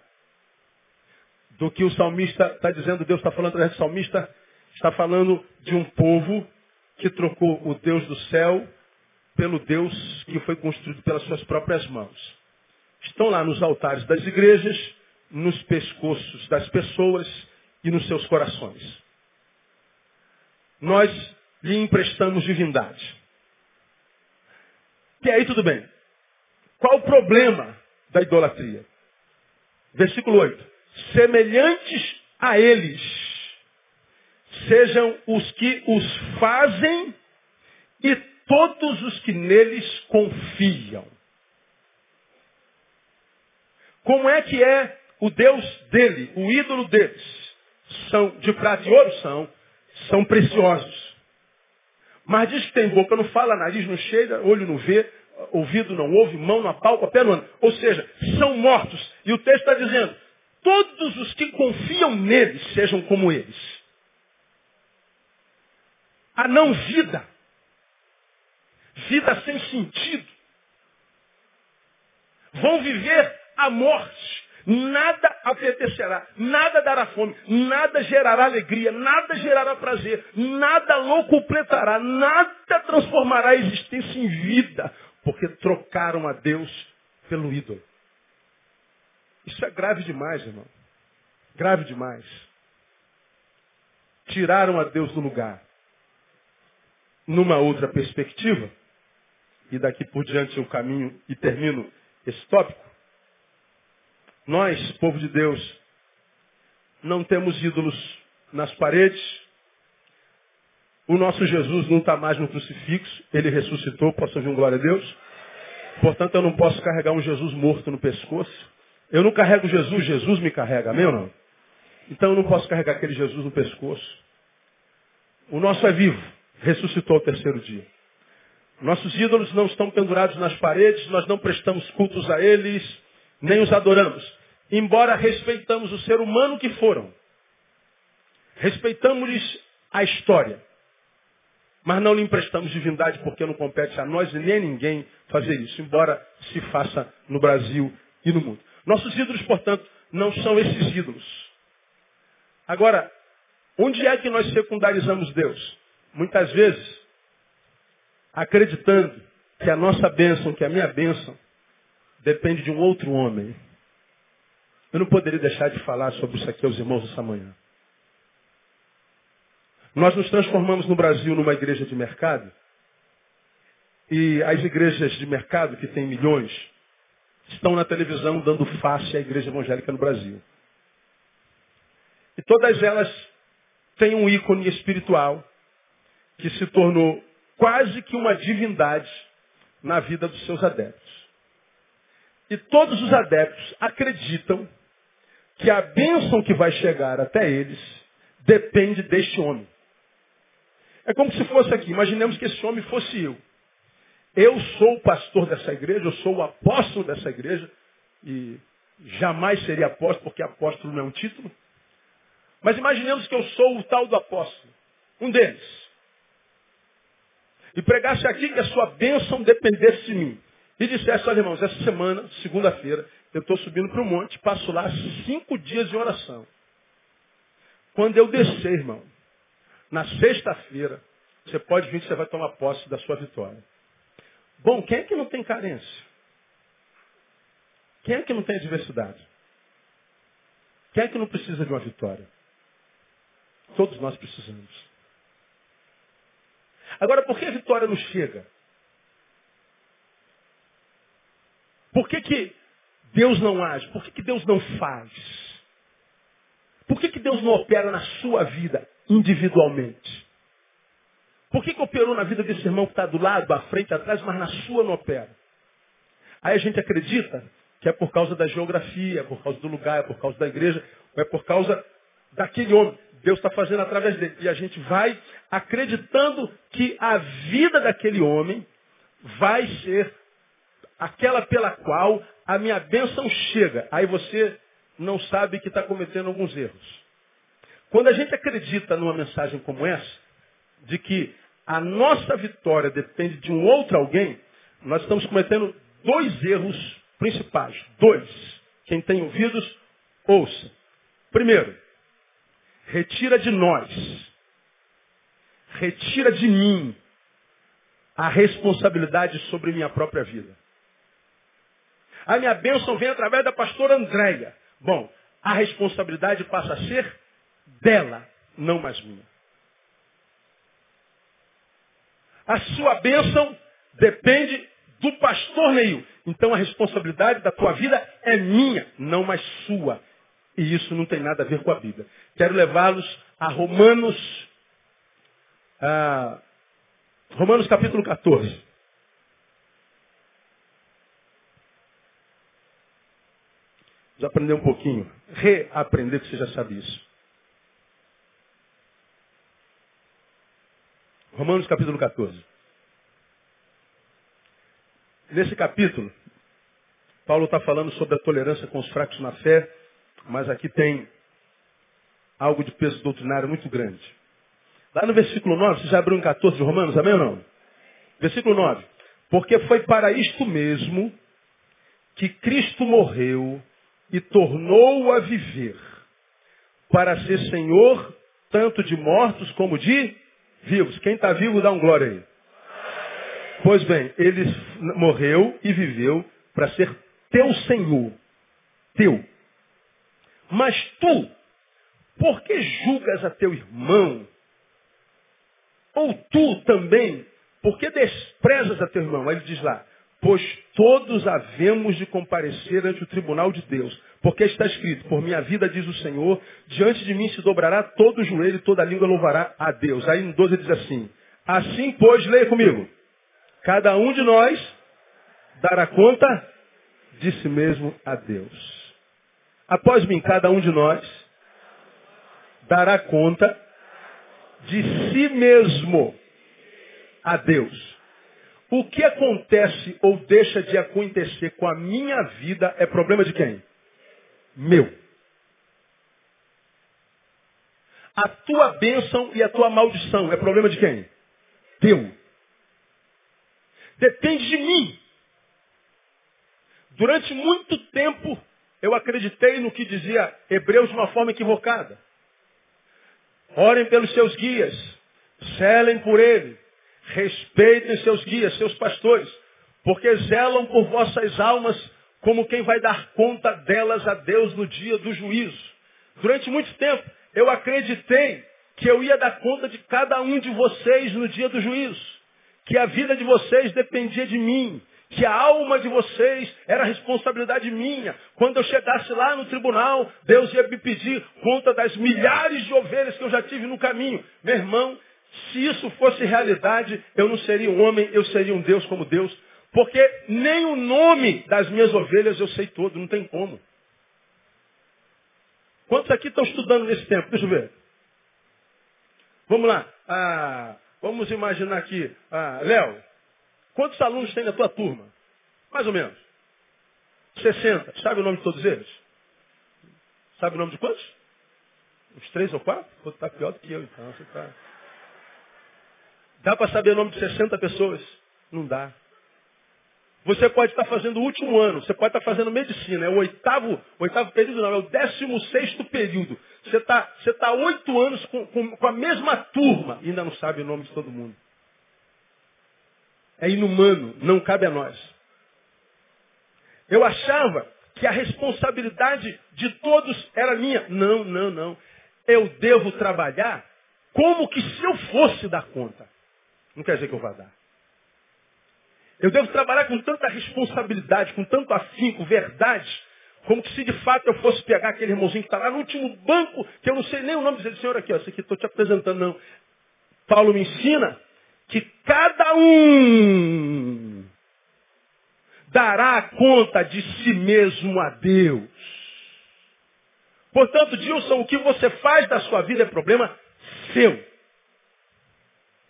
Do que o salmista está dizendo, Deus está falando através do salmista, está falando de um povo que trocou o Deus do céu pelo Deus que foi construído pelas suas próprias mãos. Estão lá nos altares das igrejas, nos pescoços das pessoas e nos seus corações. Nós lhe emprestamos divindade. E aí tudo bem. Qual o problema da idolatria? Versículo 8. Semelhantes a eles sejam os que os fazem e todos os que neles confiam. Como é que é o Deus dele, o ídolo deles? São de prata e ouro? São. São preciosos. Mas diz que tem boca, não fala, nariz não cheira, olho não vê, ouvido não ouve, mão não apalpa, pé não anda. Ou seja, são mortos. E o texto está dizendo, todos os que confiam neles sejam como eles. A não vida. Vida sem sentido. Vão viver a morte. Nada apetecerá, nada dará fome, nada gerará alegria, nada gerará prazer, nada completará, nada transformará a existência em vida, porque trocaram a Deus pelo ídolo. Isso é grave demais, irmão. Grave demais. Tiraram a Deus do lugar. Numa outra perspectiva, e daqui por diante eu caminho e termino esse tópico, nós, povo de Deus, não temos ídolos nas paredes. O nosso Jesus não está mais no crucifixo, ele ressuscitou, posso ouvir um glória a Deus? Portanto, eu não posso carregar um Jesus morto no pescoço. Eu não carrego Jesus, Jesus me carrega, amém ou não? Então eu não posso carregar aquele Jesus no pescoço. O nosso é vivo, ressuscitou ao terceiro dia. Nossos ídolos não estão pendurados nas paredes, nós não prestamos cultos a eles, nem os adoramos. Embora respeitamos o ser humano que foram. Respeitamos-lhes a história. Mas não lhe emprestamos divindade porque não compete a nós e nem a ninguém fazer isso, embora se faça no Brasil e no mundo. Nossos ídolos, portanto, não são esses ídolos. Agora, onde é que nós secundarizamos Deus? Muitas vezes, acreditando que a nossa bênção, que a minha bênção, depende de um outro homem. Eu não poderia deixar de falar sobre isso aqui aos irmãos essa manhã. Nós nos transformamos no Brasil numa igreja de mercado. E as igrejas de mercado, que tem milhões, estão na televisão dando face à igreja evangélica no Brasil. E todas elas têm um ícone espiritual que se tornou quase que uma divindade na vida dos seus adeptos. E todos os adeptos acreditam que a bênção que vai chegar até eles depende deste homem. É como se fosse aqui, imaginemos que esse homem fosse eu. Eu sou o pastor dessa igreja, eu sou o apóstolo dessa igreja, e jamais seria apóstolo, porque apóstolo não é um título. Mas imaginemos que eu sou o tal do apóstolo, um deles. E pregasse aqui que a sua bênção dependesse de mim. E dissesse, olha irmãos, essa semana, segunda-feira, eu estou subindo para o monte, passo lá cinco dias de oração. Quando eu descer, irmão, na sexta-feira, você pode vir que você vai tomar posse da sua vitória. Bom, quem é que não tem carência? Quem é que não tem adversidade? Quem é que não precisa de uma vitória? Todos nós precisamos. Agora, por que a vitória não chega? Por que, que Deus não age? Por que, que Deus não faz? Por que, que Deus não opera na sua vida individualmente? Por que, que operou na vida desse irmão que está do lado, à frente, atrás, mas na sua não opera? Aí a gente acredita que é por causa da geografia, é por causa do lugar, é por causa da igreja, ou é por causa daquele homem. Deus está fazendo através dele. E a gente vai acreditando que a vida daquele homem vai ser aquela pela qual a minha bênção chega. Aí você não sabe que está cometendo alguns erros. Quando a gente acredita numa mensagem como essa, de que a nossa vitória depende de um outro alguém, nós estamos cometendo dois erros principais. Dois. Quem tem ouvidos, ouça. Primeiro, retira de nós, retira de mim a responsabilidade sobre minha própria vida. A minha bênção vem através da pastora Andréia. Bom, a responsabilidade passa a ser dela, não mais minha. A sua bênção depende do pastor Neil. Então a responsabilidade da tua vida é minha, não mais sua. E isso não tem nada a ver com a Bíblia. Quero levá-los a Romanos, a Romanos capítulo 14. Aprender um pouquinho. Reaprender que você já sabe isso. Romanos capítulo 14. Nesse capítulo, Paulo está falando sobre a tolerância com os fracos na fé, mas aqui tem algo de peso doutrinário muito grande. Lá no versículo 9, você já abriu em 14 de Romanos, amém ou não? Versículo 9. Porque foi para isto mesmo que Cristo morreu e tornou a viver, para ser Senhor tanto de mortos como de vivos. Quem está vivo, dá um glória aí. Pois bem, ele morreu e viveu para ser teu Senhor. Teu. Mas tu, por que julgas a teu irmão? Ou tu também, por que desprezas a teu irmão? Aí ele diz lá, pois todos havemos de comparecer ante o tribunal de Deus. Porque está escrito, por minha vida, diz o Senhor, diante de mim se dobrará todo o joelho e toda a língua louvará a Deus. Aí no 12 ele diz assim, assim pois, leia comigo, cada um de nós dará conta de si mesmo a Deus. Após mim, cada um de nós dará conta de si mesmo a Deus. O que acontece ou deixa de acontecer com a minha vida é problema de quem? Meu. A tua bênção e a tua maldição é problema de quem? Teu. Depende de mim. Durante muito tempo, eu acreditei no que dizia Hebreus de uma forma equivocada. Orem pelos seus guias, zelem por ele, respeitem seus guias, seus pastores, porque zelam por vossas almas como quem vai dar conta delas a Deus no dia do juízo. Durante muito tempo, eu acreditei que eu ia dar conta de cada um de vocês no dia do juízo, que a vida de vocês dependia de mim, que a alma de vocês era responsabilidade minha. Quando eu chegasse lá no tribunal, Deus ia me pedir conta das milhares de ovelhas que eu já tive no caminho. Meu irmão, se isso fosse realidade, eu não seria um homem, eu seria um Deus como Deus. Porque nem o nome das minhas ovelhas eu sei todo, não tem como. Quantos aqui estão estudando nesse tempo? Deixa eu ver. Vamos lá. Ah, vamos imaginar aqui. Ah, Léo, quantos alunos tem na tua turma? Mais ou menos. 60. Sabe o nome de todos eles? Sabe o nome de quantos? Uns três ou quatro? Você está pior do que eu, então. Você tá... Dá para saber o nome de 60 pessoas? Não dá. Você pode estar fazendo o último ano, você pode estar fazendo medicina, é o oitavo, oitavo período não, é o décimo sexto período. Você está você tá oito anos com, com, com a mesma turma e ainda não sabe o nome de todo mundo. É inumano, não cabe a nós. Eu achava que a responsabilidade de todos era minha. Não, não, não. Eu devo trabalhar como que se eu fosse dar conta. Não quer dizer que eu vá dar. Eu devo trabalhar com tanta responsabilidade, com tanto afinco, verdade, como que se de fato eu fosse pegar aquele irmãozinho que está lá no último banco, que eu não sei nem o nome dele, senhor aqui, ó, esse aqui estou te apresentando, não. Paulo me ensina que cada um dará conta de si mesmo a Deus. Portanto, Dilson, o que você faz da sua vida é problema seu.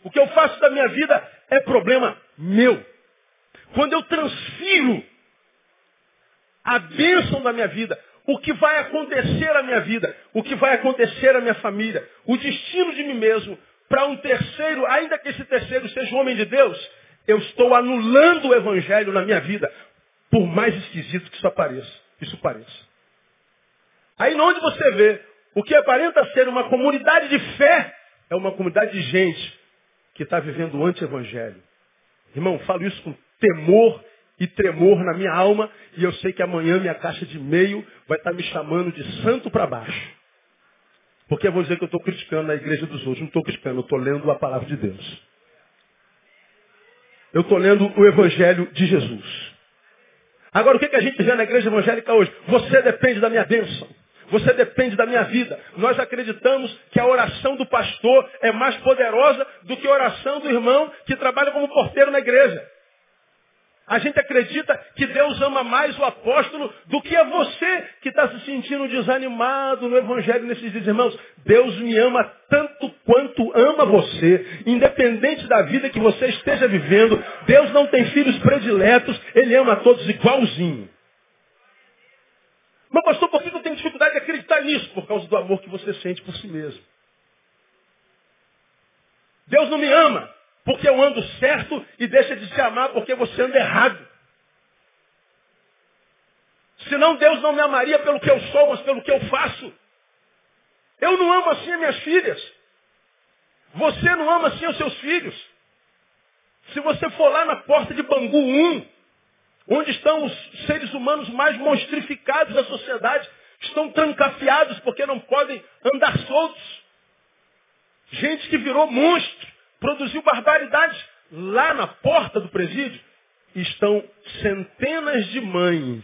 O que eu faço da minha vida é problema meu. Quando eu transfiro a bênção da minha vida, o que vai acontecer à minha vida, o que vai acontecer à minha família, o destino de mim mesmo, para um terceiro, ainda que esse terceiro seja um homem de Deus, eu estou anulando o evangelho na minha vida, por mais esquisito que isso apareça, isso pareça. Aí onde você vê o que aparenta ser uma comunidade de fé, é uma comunidade de gente que está vivendo o anti-evangelho. Irmão, falo isso com temor e tremor na minha alma, e eu sei que amanhã minha caixa de e-mail vai estar me chamando de santo para baixo. Porque eu vou dizer que eu estou criticando a igreja dos outros. Não estou criticando, eu estou lendo a palavra de Deus. Eu estou lendo o Evangelho de Jesus. Agora, o que, que a gente vê na igreja evangélica hoje? Você depende da minha bênção. Você depende da minha vida. Nós acreditamos que a oração do pastor é mais poderosa do que a oração do irmão que trabalha como porteiro na igreja. A gente acredita que Deus ama mais o apóstolo do que a você que está se sentindo desanimado no Evangelho nesses dias. Irmãos, Deus me ama tanto quanto ama você. Independente da vida que você esteja vivendo, Deus não tem filhos prediletos, Ele ama todos igualzinho. Mas pastor, por que eu tenho dificuldade de acreditar nisso? Por causa do amor que você sente por si mesmo. Deus não me ama porque eu ando certo e deixa de te amar porque você anda errado. Senão Deus não me amaria pelo que eu sou, mas pelo que eu faço. Eu não amo assim as minhas filhas. Você não ama assim os seus filhos. Se você for lá na porta de Bangu 1, onde estão os seres humanos mais monstrificados da sociedade, estão trancafiados porque não podem andar soltos. Gente que virou monstro produziu barbaridades lá na porta do presídio. Estão centenas de mães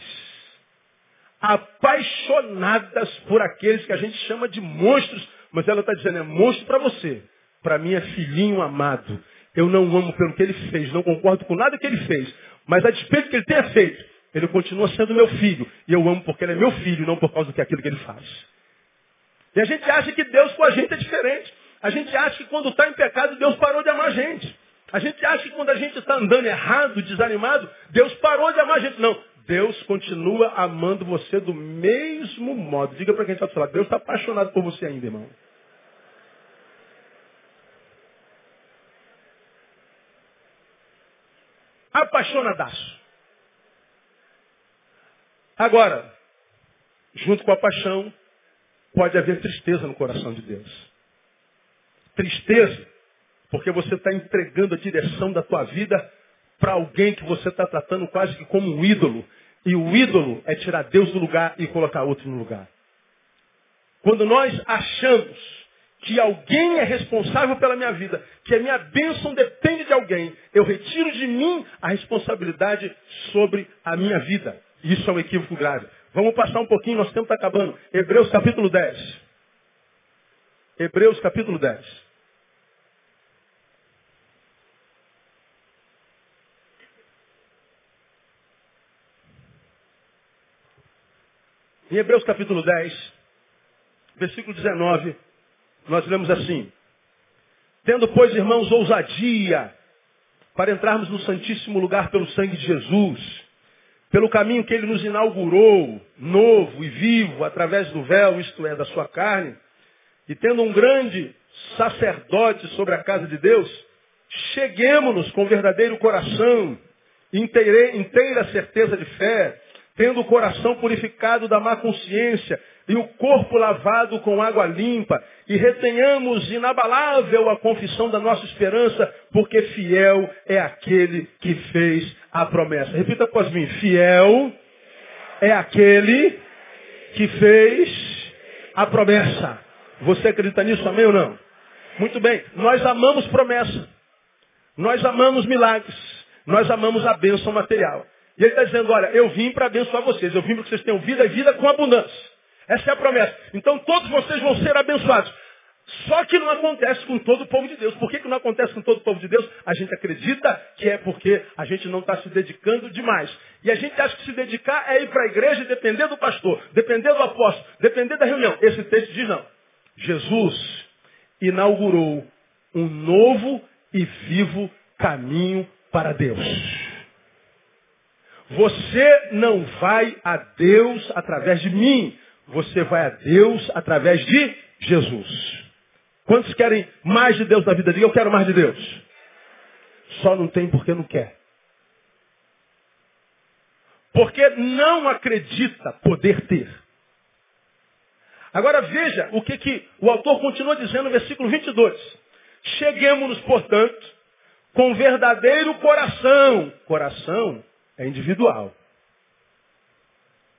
apaixonadas por aqueles que a gente chama de monstros, mas ela está dizendo, é monstro para você. Para mim é filhinho amado. Eu não amo pelo que ele fez, não concordo com nada que ele fez. Mas a despeito que ele tenha feito, ele continua sendo meu filho. E eu amo porque ele é meu filho, não por causa daquilo que ele faz. E a gente acha que Deus com a gente é diferente. A gente acha que quando está em pecado, Deus parou de amar a gente. A gente acha que quando a gente está andando errado, desanimado, Deus parou de amar a gente. Não. Deus continua amando você do mesmo modo. Diga para quem está do lado. Deus está apaixonado por você ainda, irmão. Apaixonadaço. Agora, junto com a paixão, pode haver tristeza no coração de Deus tristeza, porque você está entregando a direção da tua vida para alguém que você está tratando quase que como um ídolo. E o ídolo é tirar Deus do lugar e colocar outro no lugar. Quando nós achamos que alguém é responsável pela minha vida, que a minha bênção depende de alguém, eu retiro de mim a responsabilidade sobre a minha vida. Isso é um equívoco grave. Vamos passar um pouquinho, nosso tempo está acabando. Hebreus capítulo 10. Hebreus capítulo 10. Em Hebreus capítulo 10, versículo 19, nós lemos assim: Tendo, pois, irmãos, ousadia para entrarmos no Santíssimo Lugar pelo sangue de Jesus, pelo caminho que ele nos inaugurou, novo e vivo, através do véu, isto é, da sua carne, e tendo um grande sacerdote sobre a casa de Deus, cheguemos-nos com verdadeiro coração, inteira, certeza de fé, tendo o coração purificado da má consciência e o corpo lavado com água limpa, e retenhamos inabalável a confissão da nossa esperança, porque fiel é aquele que fez a promessa. Repita após mim, fiel é aquele que fez a promessa. Você acredita nisso, amém ou não? Muito bem, nós amamos promessa. Nós amamos milagres. Nós amamos a bênção material. E ele está dizendo, olha, eu vim para abençoar vocês. Eu vim para que vocês tenham vida e vida com abundância. Essa é a promessa. Então todos vocês vão ser abençoados. Só que não acontece com todo o povo de Deus. Por que, que não acontece com todo o povo de Deus? A gente acredita que é porque a gente não está se dedicando demais. E a gente acha que se dedicar é ir para a igreja e depender do pastor, depender do apóstolo, depender da reunião. Esse texto diz não. Jesus inaugurou um novo e vivo caminho para Deus. Você não vai a Deus através de mim. Você vai a Deus através de Jesus. Quantos querem mais de Deus na vida? Diga, eu quero mais de Deus. Só não tem porque não quer. Porque não acredita poder ter. Agora veja o que, que o autor continua dizendo no versículo 22. Cheguemos-nos, portanto, com verdadeiro coração. Coração é individual.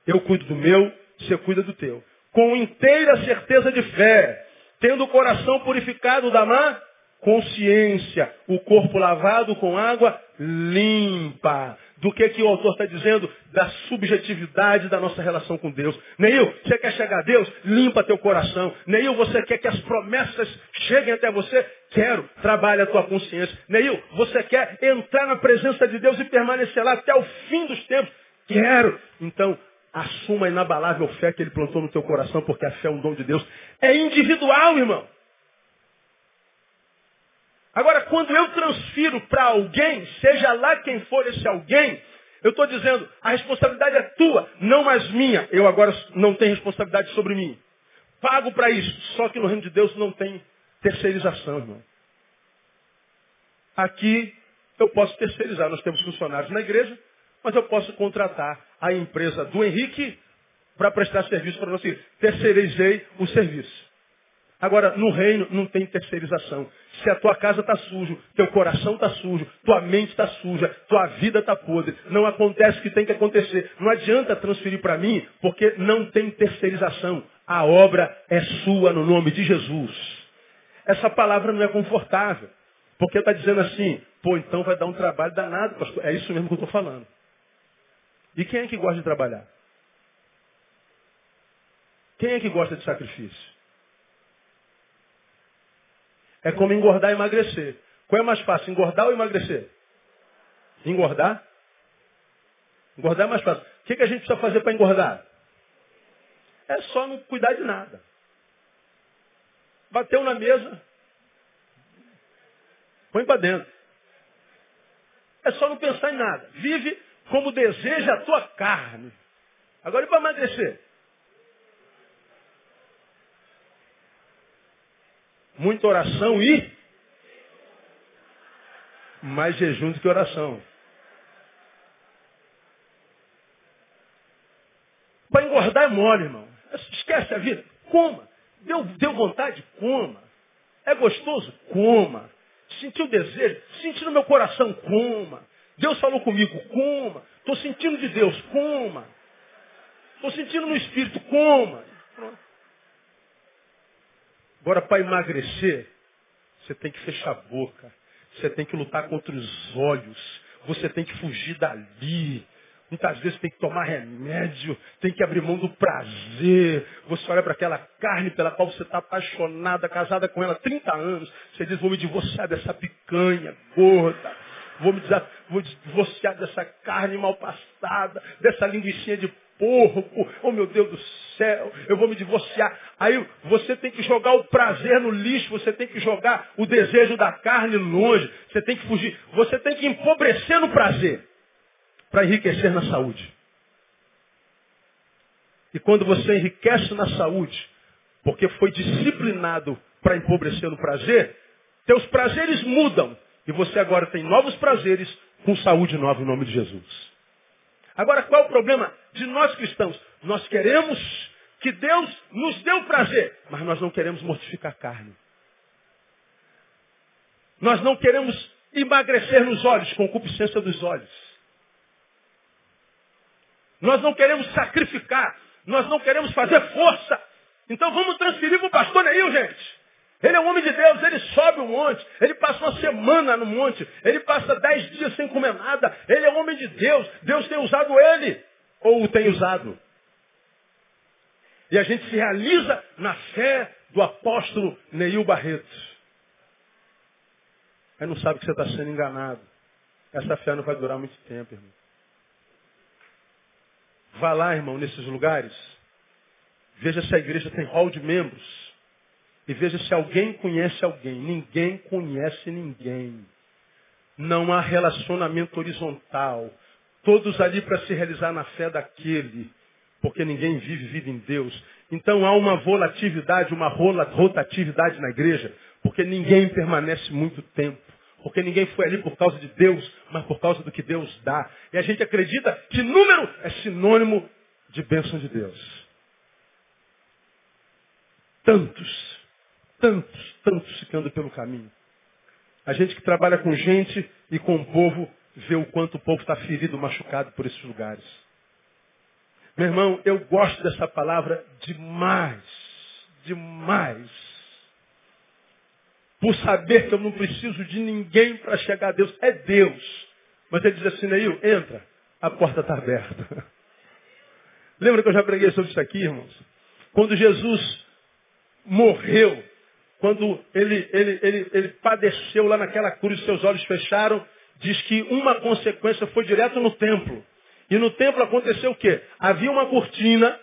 Eu cuido do meu, você cuida do teu. Com inteira certeza de fé, tendo o coração purificado da má consciência, o corpo lavado com água limpa. Do que, que o autor está dizendo? Da subjetividade da nossa relação com Deus. Neil, você quer chegar a Deus? Limpa teu coração. Neil, você quer que as promessas cheguem até você? Quero. Trabalha a tua consciência. Neil, você quer entrar na presença de Deus e permanecer lá até o fim dos tempos? Quero. Então, assuma a inabalável fé que Ele plantou no teu coração, porque a fé é um dom de Deus. É individual, irmão. Agora, quando eu transfiro para alguém, seja lá quem for esse alguém, eu estou dizendo, a responsabilidade é tua, não mais minha. Eu agora não tenho responsabilidade sobre mim. Pago para isso. Só que no reino de Deus não tem terceirização, irmão. Aqui eu posso terceirizar. Nós temos funcionários na igreja, mas eu posso contratar a empresa do Henrique para prestar serviço para nós. Terceirizei o serviço. Agora, no reino não tem terceirização. Se a tua casa está sujo, teu coração está sujo, tua mente está suja, tua vida está podre, não acontece o que tem que acontecer. Não adianta transferir para mim, porque não tem terceirização. A obra é sua no nome de Jesus. Essa palavra não é confortável, porque está dizendo assim, pô, então vai dar um trabalho danado, pastor. É isso mesmo que eu estou falando. E quem é que gosta de trabalhar? Quem é que gosta de sacrifício? É como engordar e emagrecer. Qual é mais fácil, engordar ou emagrecer? Engordar? Engordar é mais fácil. O que, que a gente precisa fazer para engordar? É só não cuidar de nada. Bateu na mesa, põe para dentro. É só não pensar em nada. Vive como deseja a tua carne. Agora e para emagrecer? Muita oração e mais jejum do que oração. Para engordar é mole, irmão. Esquece a vida. Coma. Deu, deu vontade? Coma. É gostoso? Coma. Sentiu desejo? Senti no meu coração? Coma. Deus falou comigo? Coma. Estou sentindo de Deus? Coma. Estou sentindo no Espírito? Coma. Agora, para emagrecer, você tem que fechar a boca. Você tem que lutar contra os olhos. Você tem que fugir dali. Muitas vezes tem que tomar remédio, tem que abrir mão do prazer. Você olha para aquela carne pela qual você está apaixonada, casada com ela há 30 anos. Você diz, vou me divorciar dessa picanha gorda. Vou me divorciar dessa carne mal passada, dessa linguiça de porco, oh meu Deus do céu, eu vou me divorciar. Aí você tem que jogar o prazer no lixo, você tem que jogar o desejo da carne longe, você tem que fugir, você tem que empobrecer no prazer para enriquecer na saúde. E quando você enriquece na saúde, porque foi disciplinado para empobrecer no prazer, teus prazeres mudam. E você agora tem novos prazeres com saúde nova em nome de Jesus. Agora, qual é o problema de nós cristãos? Nós queremos que Deus nos dê o prazer, mas nós não queremos mortificar a carne. Nós não queremos emagrecer nos olhos, concupiscência dos olhos. Nós não queremos sacrificar. Nós não queremos fazer força. Então vamos transferir para o pastor Neil, gente. Ele é um homem de Deus, ele sobe o monte, ele passa uma semana no monte, ele passa dez dias sem comer nada, ele é um homem de Deus, Deus tem usado ele, ou o tem usado. E a gente se realiza na fé do apóstolo Neil Barreto. Aí não sabe que você está sendo enganado. Essa fé não vai durar muito tempo, irmão. Vá lá, irmão, nesses lugares. Veja se a igreja tem hall de membros. E veja se alguém conhece alguém. Ninguém conhece ninguém. Não há relacionamento horizontal. Todos ali para se realizar na fé daquele. Porque ninguém vive vida em Deus. Então há uma volatilidade, uma rotatividade na igreja. Porque ninguém permanece muito tempo. Porque ninguém foi ali por causa de Deus, mas por causa do que Deus dá. E a gente acredita que número é sinônimo de bênção de Deus. Tantos tantos, tantos ficando pelo caminho. A gente que trabalha com gente e com o povo vê o quanto o povo está ferido, machucado por esses lugares. Meu irmão, eu gosto dessa palavra demais, demais. Por saber que eu não preciso de ninguém para chegar a Deus. É Deus. Mas ele diz assim, Neil, entra, a porta está aberta. Lembra que eu já preguei sobre isso aqui, irmãos? Quando Jesus morreu, quando ele, ele, ele, ele padeceu lá naquela cruz, seus olhos fecharam, diz que uma consequência foi direto no templo. E no templo aconteceu o quê? Havia uma cortina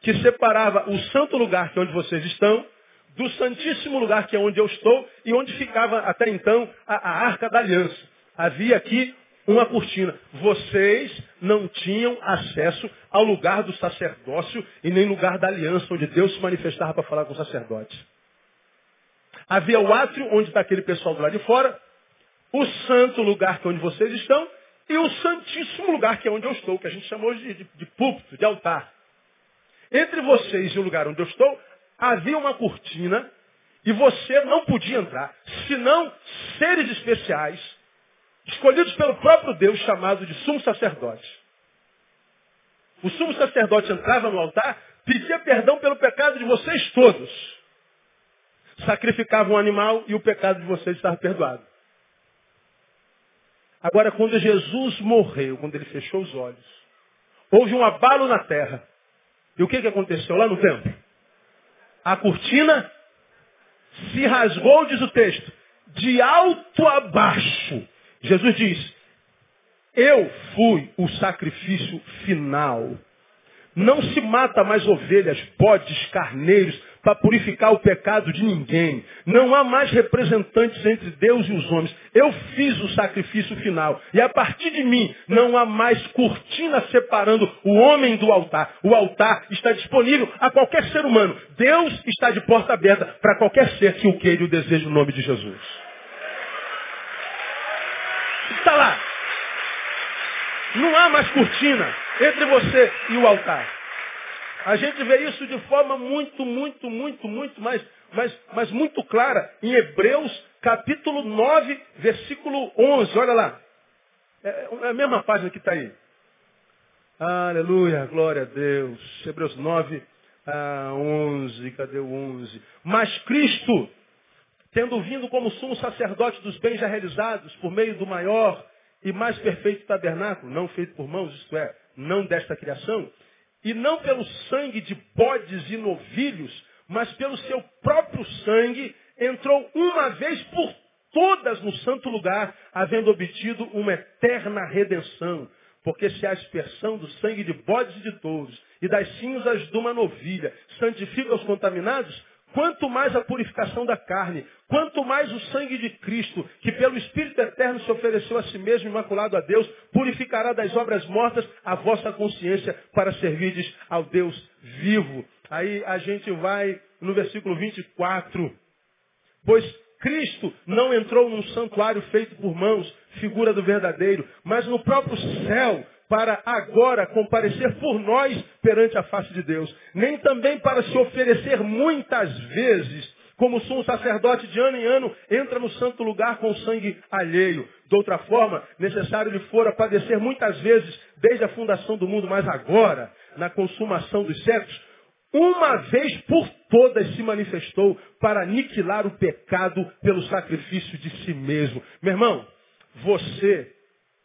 que separava o santo lugar, que é onde vocês estão, do santíssimo lugar, que é onde eu estou, e onde ficava até então a, a arca da aliança. Havia aqui uma cortina. Vocês não tinham acesso ao lugar do sacerdócio e nem lugar da aliança, onde Deus se manifestava para falar com o sacerdote. Havia o átrio, onde está aquele pessoal do lado de fora, o santo lugar que é onde vocês estão, e o santíssimo lugar que é onde eu estou, que a gente chamou de, de, de púlpito, de altar. Entre vocês e o lugar onde eu estou, havia uma cortina, e você não podia entrar, senão seres especiais, escolhidos pelo próprio Deus, chamado de sumo sacerdote. O sumo sacerdote entrava no altar, pedia perdão pelo pecado de vocês todos sacrificava um animal e o pecado de vocês estava perdoado. Agora, quando Jesus morreu, quando ele fechou os olhos, houve um abalo na terra. E o que, que aconteceu lá no templo? A cortina se rasgou, diz o texto, de alto a baixo. Jesus diz, eu fui o sacrifício final. Não se mata mais ovelhas, bodes, carneiros, para purificar o pecado de ninguém. Não há mais representantes entre Deus e os homens. Eu fiz o sacrifício final. E a partir de mim não há mais cortina separando o homem do altar. O altar está disponível a qualquer ser humano. Deus está de porta aberta para qualquer ser que o queira e o deseje no nome de Jesus. Está lá. Não há mais cortina entre você e o altar. A gente vê isso de forma muito, muito, muito, muito mais, mais, mais muito clara em Hebreus capítulo 9, versículo 11. Olha lá. É, é a mesma página que está aí. Aleluia, glória a Deus. Hebreus 9, ah, 11. Cadê o 11? Mas Cristo, tendo vindo como sumo sacerdote dos bens já realizados por meio do maior e mais perfeito tabernáculo, não feito por mãos, isto é, não desta criação, e não pelo sangue de bodes e novilhos, mas pelo seu próprio sangue, entrou uma vez por todas no santo lugar, havendo obtido uma eterna redenção. Porque se a aspersão do sangue de bodes e de touros e das cinzas de uma novilha santifica os contaminados, quanto mais a purificação da carne, quanto mais o sangue de Cristo, que pelo Espírito Eterno se ofereceu a si mesmo imaculado a Deus, purificará das obras mortas a vossa consciência para servirdes ao Deus vivo. Aí a gente vai no versículo 24. Pois Cristo não entrou num santuário feito por mãos, figura do verdadeiro, mas no próprio céu, para agora comparecer por nós perante a face de Deus. Nem também para se oferecer muitas vezes, como sumo sacerdote de ano em ano entra no santo lugar com sangue alheio. De outra forma, necessário lhe fora padecer muitas vezes desde a fundação do mundo, mas agora, na consumação dos séculos, uma vez por todas se manifestou para aniquilar o pecado pelo sacrifício de si mesmo. Meu irmão, você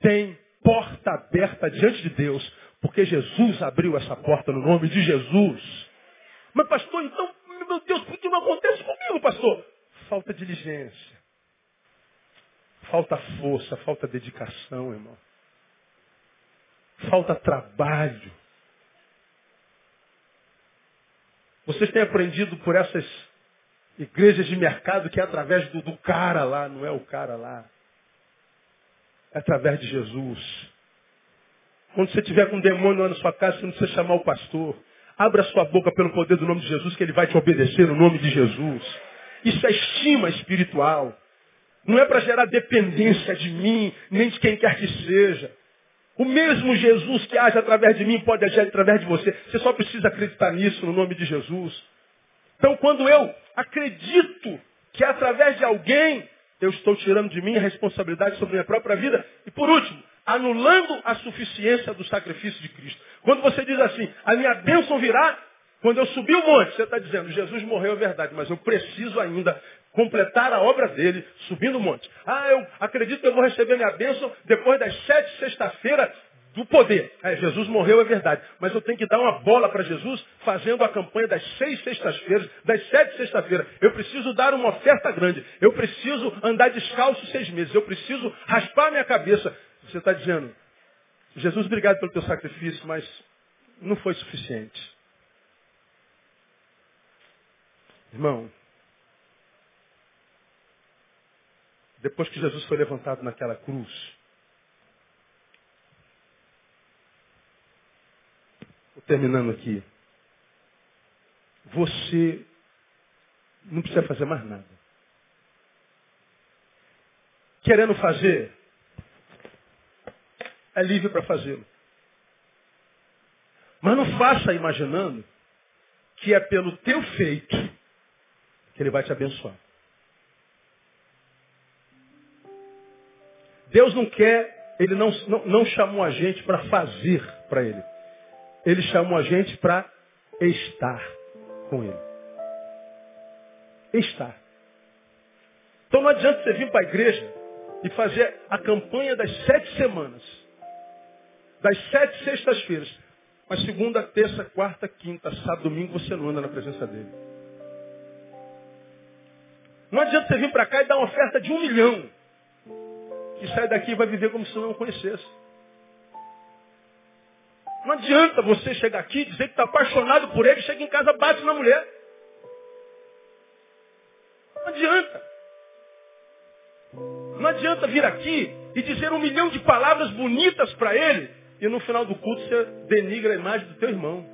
tem porta aberta diante de Deus, porque Jesus abriu essa porta no nome de Jesus. Mas pastor, então, meu Deus, por que não acontece comigo, pastor? Falta diligência. Falta força, falta dedicação, irmão. Falta trabalho. Vocês têm aprendido por essas igrejas de mercado que é através do, do cara lá, não é o cara lá. Através de Jesus. Quando você tiver com um demônio lá na sua casa, você não precisa chamar o pastor. Abra sua boca pelo poder do nome de Jesus, que ele vai te obedecer no nome de Jesus. Isso é estima espiritual. Não é para gerar dependência de mim, nem de quem quer que seja. O mesmo Jesus que age através de mim pode agir através de você. Você só precisa acreditar nisso no nome de Jesus. Então, quando eu acredito que é através de alguém, eu estou tirando de mim a responsabilidade sobre a minha própria vida. E por último, anulando a suficiência do sacrifício de Cristo. Quando você diz assim, a minha bênção virá quando eu subir o monte, você está dizendo, Jesus morreu é verdade, mas eu preciso ainda completar a obra dele subindo o monte. Ah, eu acredito que eu vou receber minha bênção depois das sete sexta-feira do poder. É, Jesus morreu, é verdade. Mas eu tenho que dar uma bola para Jesus fazendo a campanha das seis sextas-feiras, das sete sexta-feiras. Eu preciso dar uma oferta grande. Eu preciso andar descalço seis meses. Eu preciso raspar minha cabeça. Você está dizendo, Jesus, obrigado pelo teu sacrifício, mas não foi suficiente. Irmão, depois que Jesus foi levantado naquela cruz, terminando aqui, você não precisa fazer mais nada. Querendo fazer, é livre para fazê-lo. Mas não faça imaginando que é pelo teu feito que ele vai te abençoar. Deus não quer, ele não, não, não chamou a gente para fazer para ele. Ele chamou a gente para estar com ele. Estar. Então não adianta você vir para a igreja e fazer a campanha das sete semanas. Das sete sextas-feiras. Mas segunda, terça, quarta, quinta, sábado, domingo você não anda na presença dele. Não adianta você vir para cá e dar uma oferta de um milhão que sai daqui e vai viver como se não conhecesse. Não adianta você chegar aqui e dizer que está apaixonado por ele, chega em casa, bate na mulher. Não adianta. Não adianta vir aqui e dizer um milhão de palavras bonitas para ele e no final do culto você denigra a imagem do teu irmão.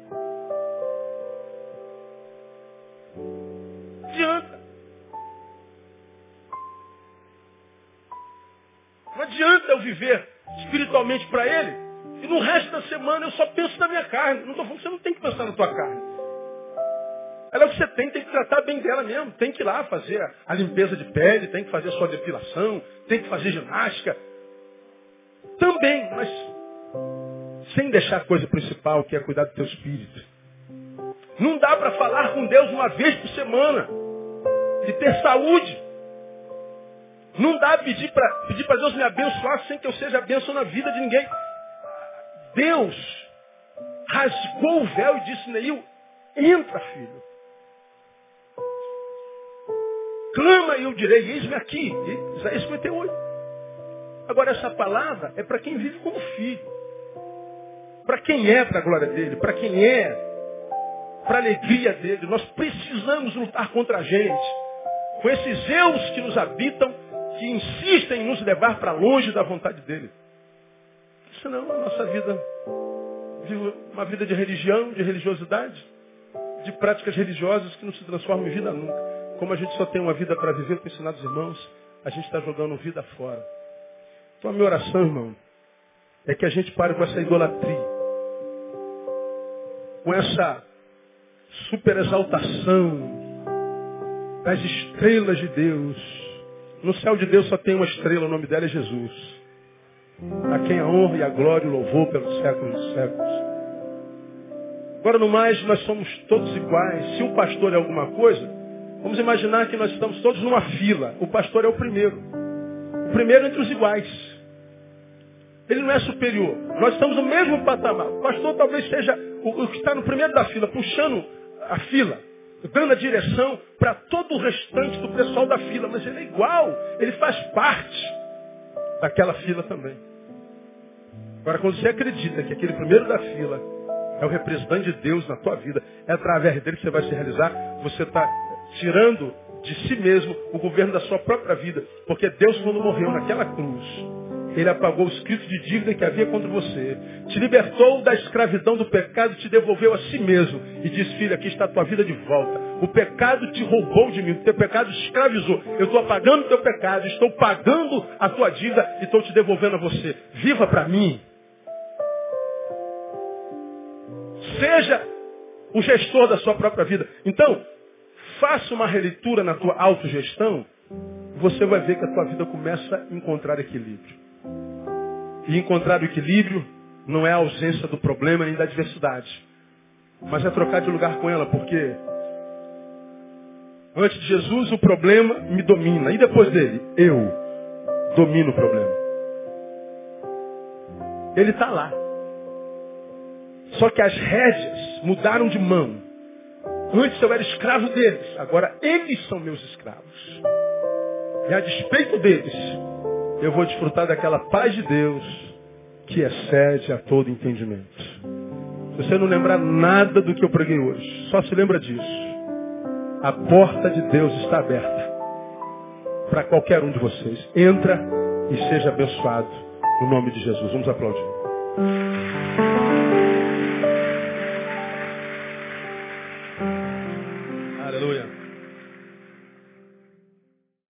Não adianta. Não adianta eu viver espiritualmente para Ele e no resto da semana eu só penso na minha carne. Não estou falando que você não tem que pensar na tua carne. Ela é o que você tem, tem que tratar bem dela mesmo. Tem que ir lá fazer a limpeza de pele, tem que fazer a sua depilação, tem que fazer ginástica. Também, mas sem deixar a coisa principal, que é cuidar do teu espírito. Não dá para falar com Deus uma vez por semana. E ter saúde. Não dá pedir para pedir Deus me abençoar sem que eu seja bênção na vida de ninguém. Deus rasgou o véu e disse, Neil, entra, filho. Clama e eu direi, eis-me aqui. Isaías 58. Agora, essa palavra é para quem vive como filho. para quem é para a glória dele, para quem é para a alegria dele. Nós precisamos lutar contra a gente, com esses eus que nos habitam, que insistem em nos levar para longe da vontade dele. Senão a nossa vida vive uma vida de religião, de religiosidade, de práticas religiosas que não se transformam em vida nunca. Como a gente só tem uma vida para viver, para ensinar os irmãos, a gente está jogando vida fora. Então a minha oração, irmão, é que a gente pare com essa idolatria, com essa super exaltação das estrelas de Deus. No céu de Deus só tem uma estrela, o nome dela é Jesus. A quem a honra e a glória e o louvor pelos séculos dos séculos. Agora, no mais, nós somos todos iguais. Se o pastor é alguma coisa, vamos imaginar que nós estamos todos numa fila. O pastor é o primeiro. O primeiro entre os iguais. Ele não é superior. Nós estamos no mesmo patamar. O pastor talvez seja o, que está no primeiro da fila, puxando a fila, dando a direção para todo o restante do pessoal da fila. Mas ele é igual. Ele faz parte daquela fila também. Agora, quando você acredita que aquele primeiro da fila é o representante de Deus na tua vida, é através dele que você vai se realizar, você está tirando de si mesmo o governo da sua própria vida. Porque Deus, quando morreu naquela cruz, ele apagou o escrito de dívida que havia contra você. Te libertou da escravidão do pecado, te devolveu a si mesmo. E disse, filho, aqui está a tua vida de volta. O pecado te roubou de mim, o teu pecado escravizou. Eu estou apagando o teu pecado, estou pagando a tua dívida e estou te devolvendo a você. Viva para mim. Seja o gestor da sua própria vida. Então, faça uma releitura na tua autogestão, você vai ver que a tua vida começa a encontrar equilíbrio. E encontrar o equilíbrio não é a ausência do problema nem da adversidade. Mas é trocar de lugar com ela, porque antes de Jesus o problema me domina. E depois dele, eu domino o problema. Ele está lá. Só que as rédeas mudaram de mão. Antes eu era escravo deles, agora eles são meus escravos. E a despeito deles, eu vou desfrutar daquela paz de Deus que excede a todo entendimento. Se você não lembrar nada do que eu preguei hoje, só se lembra disso. A porta de Deus está aberta para qualquer um de vocês. Entra e seja abençoado no nome de Jesus. Vamos aplaudir.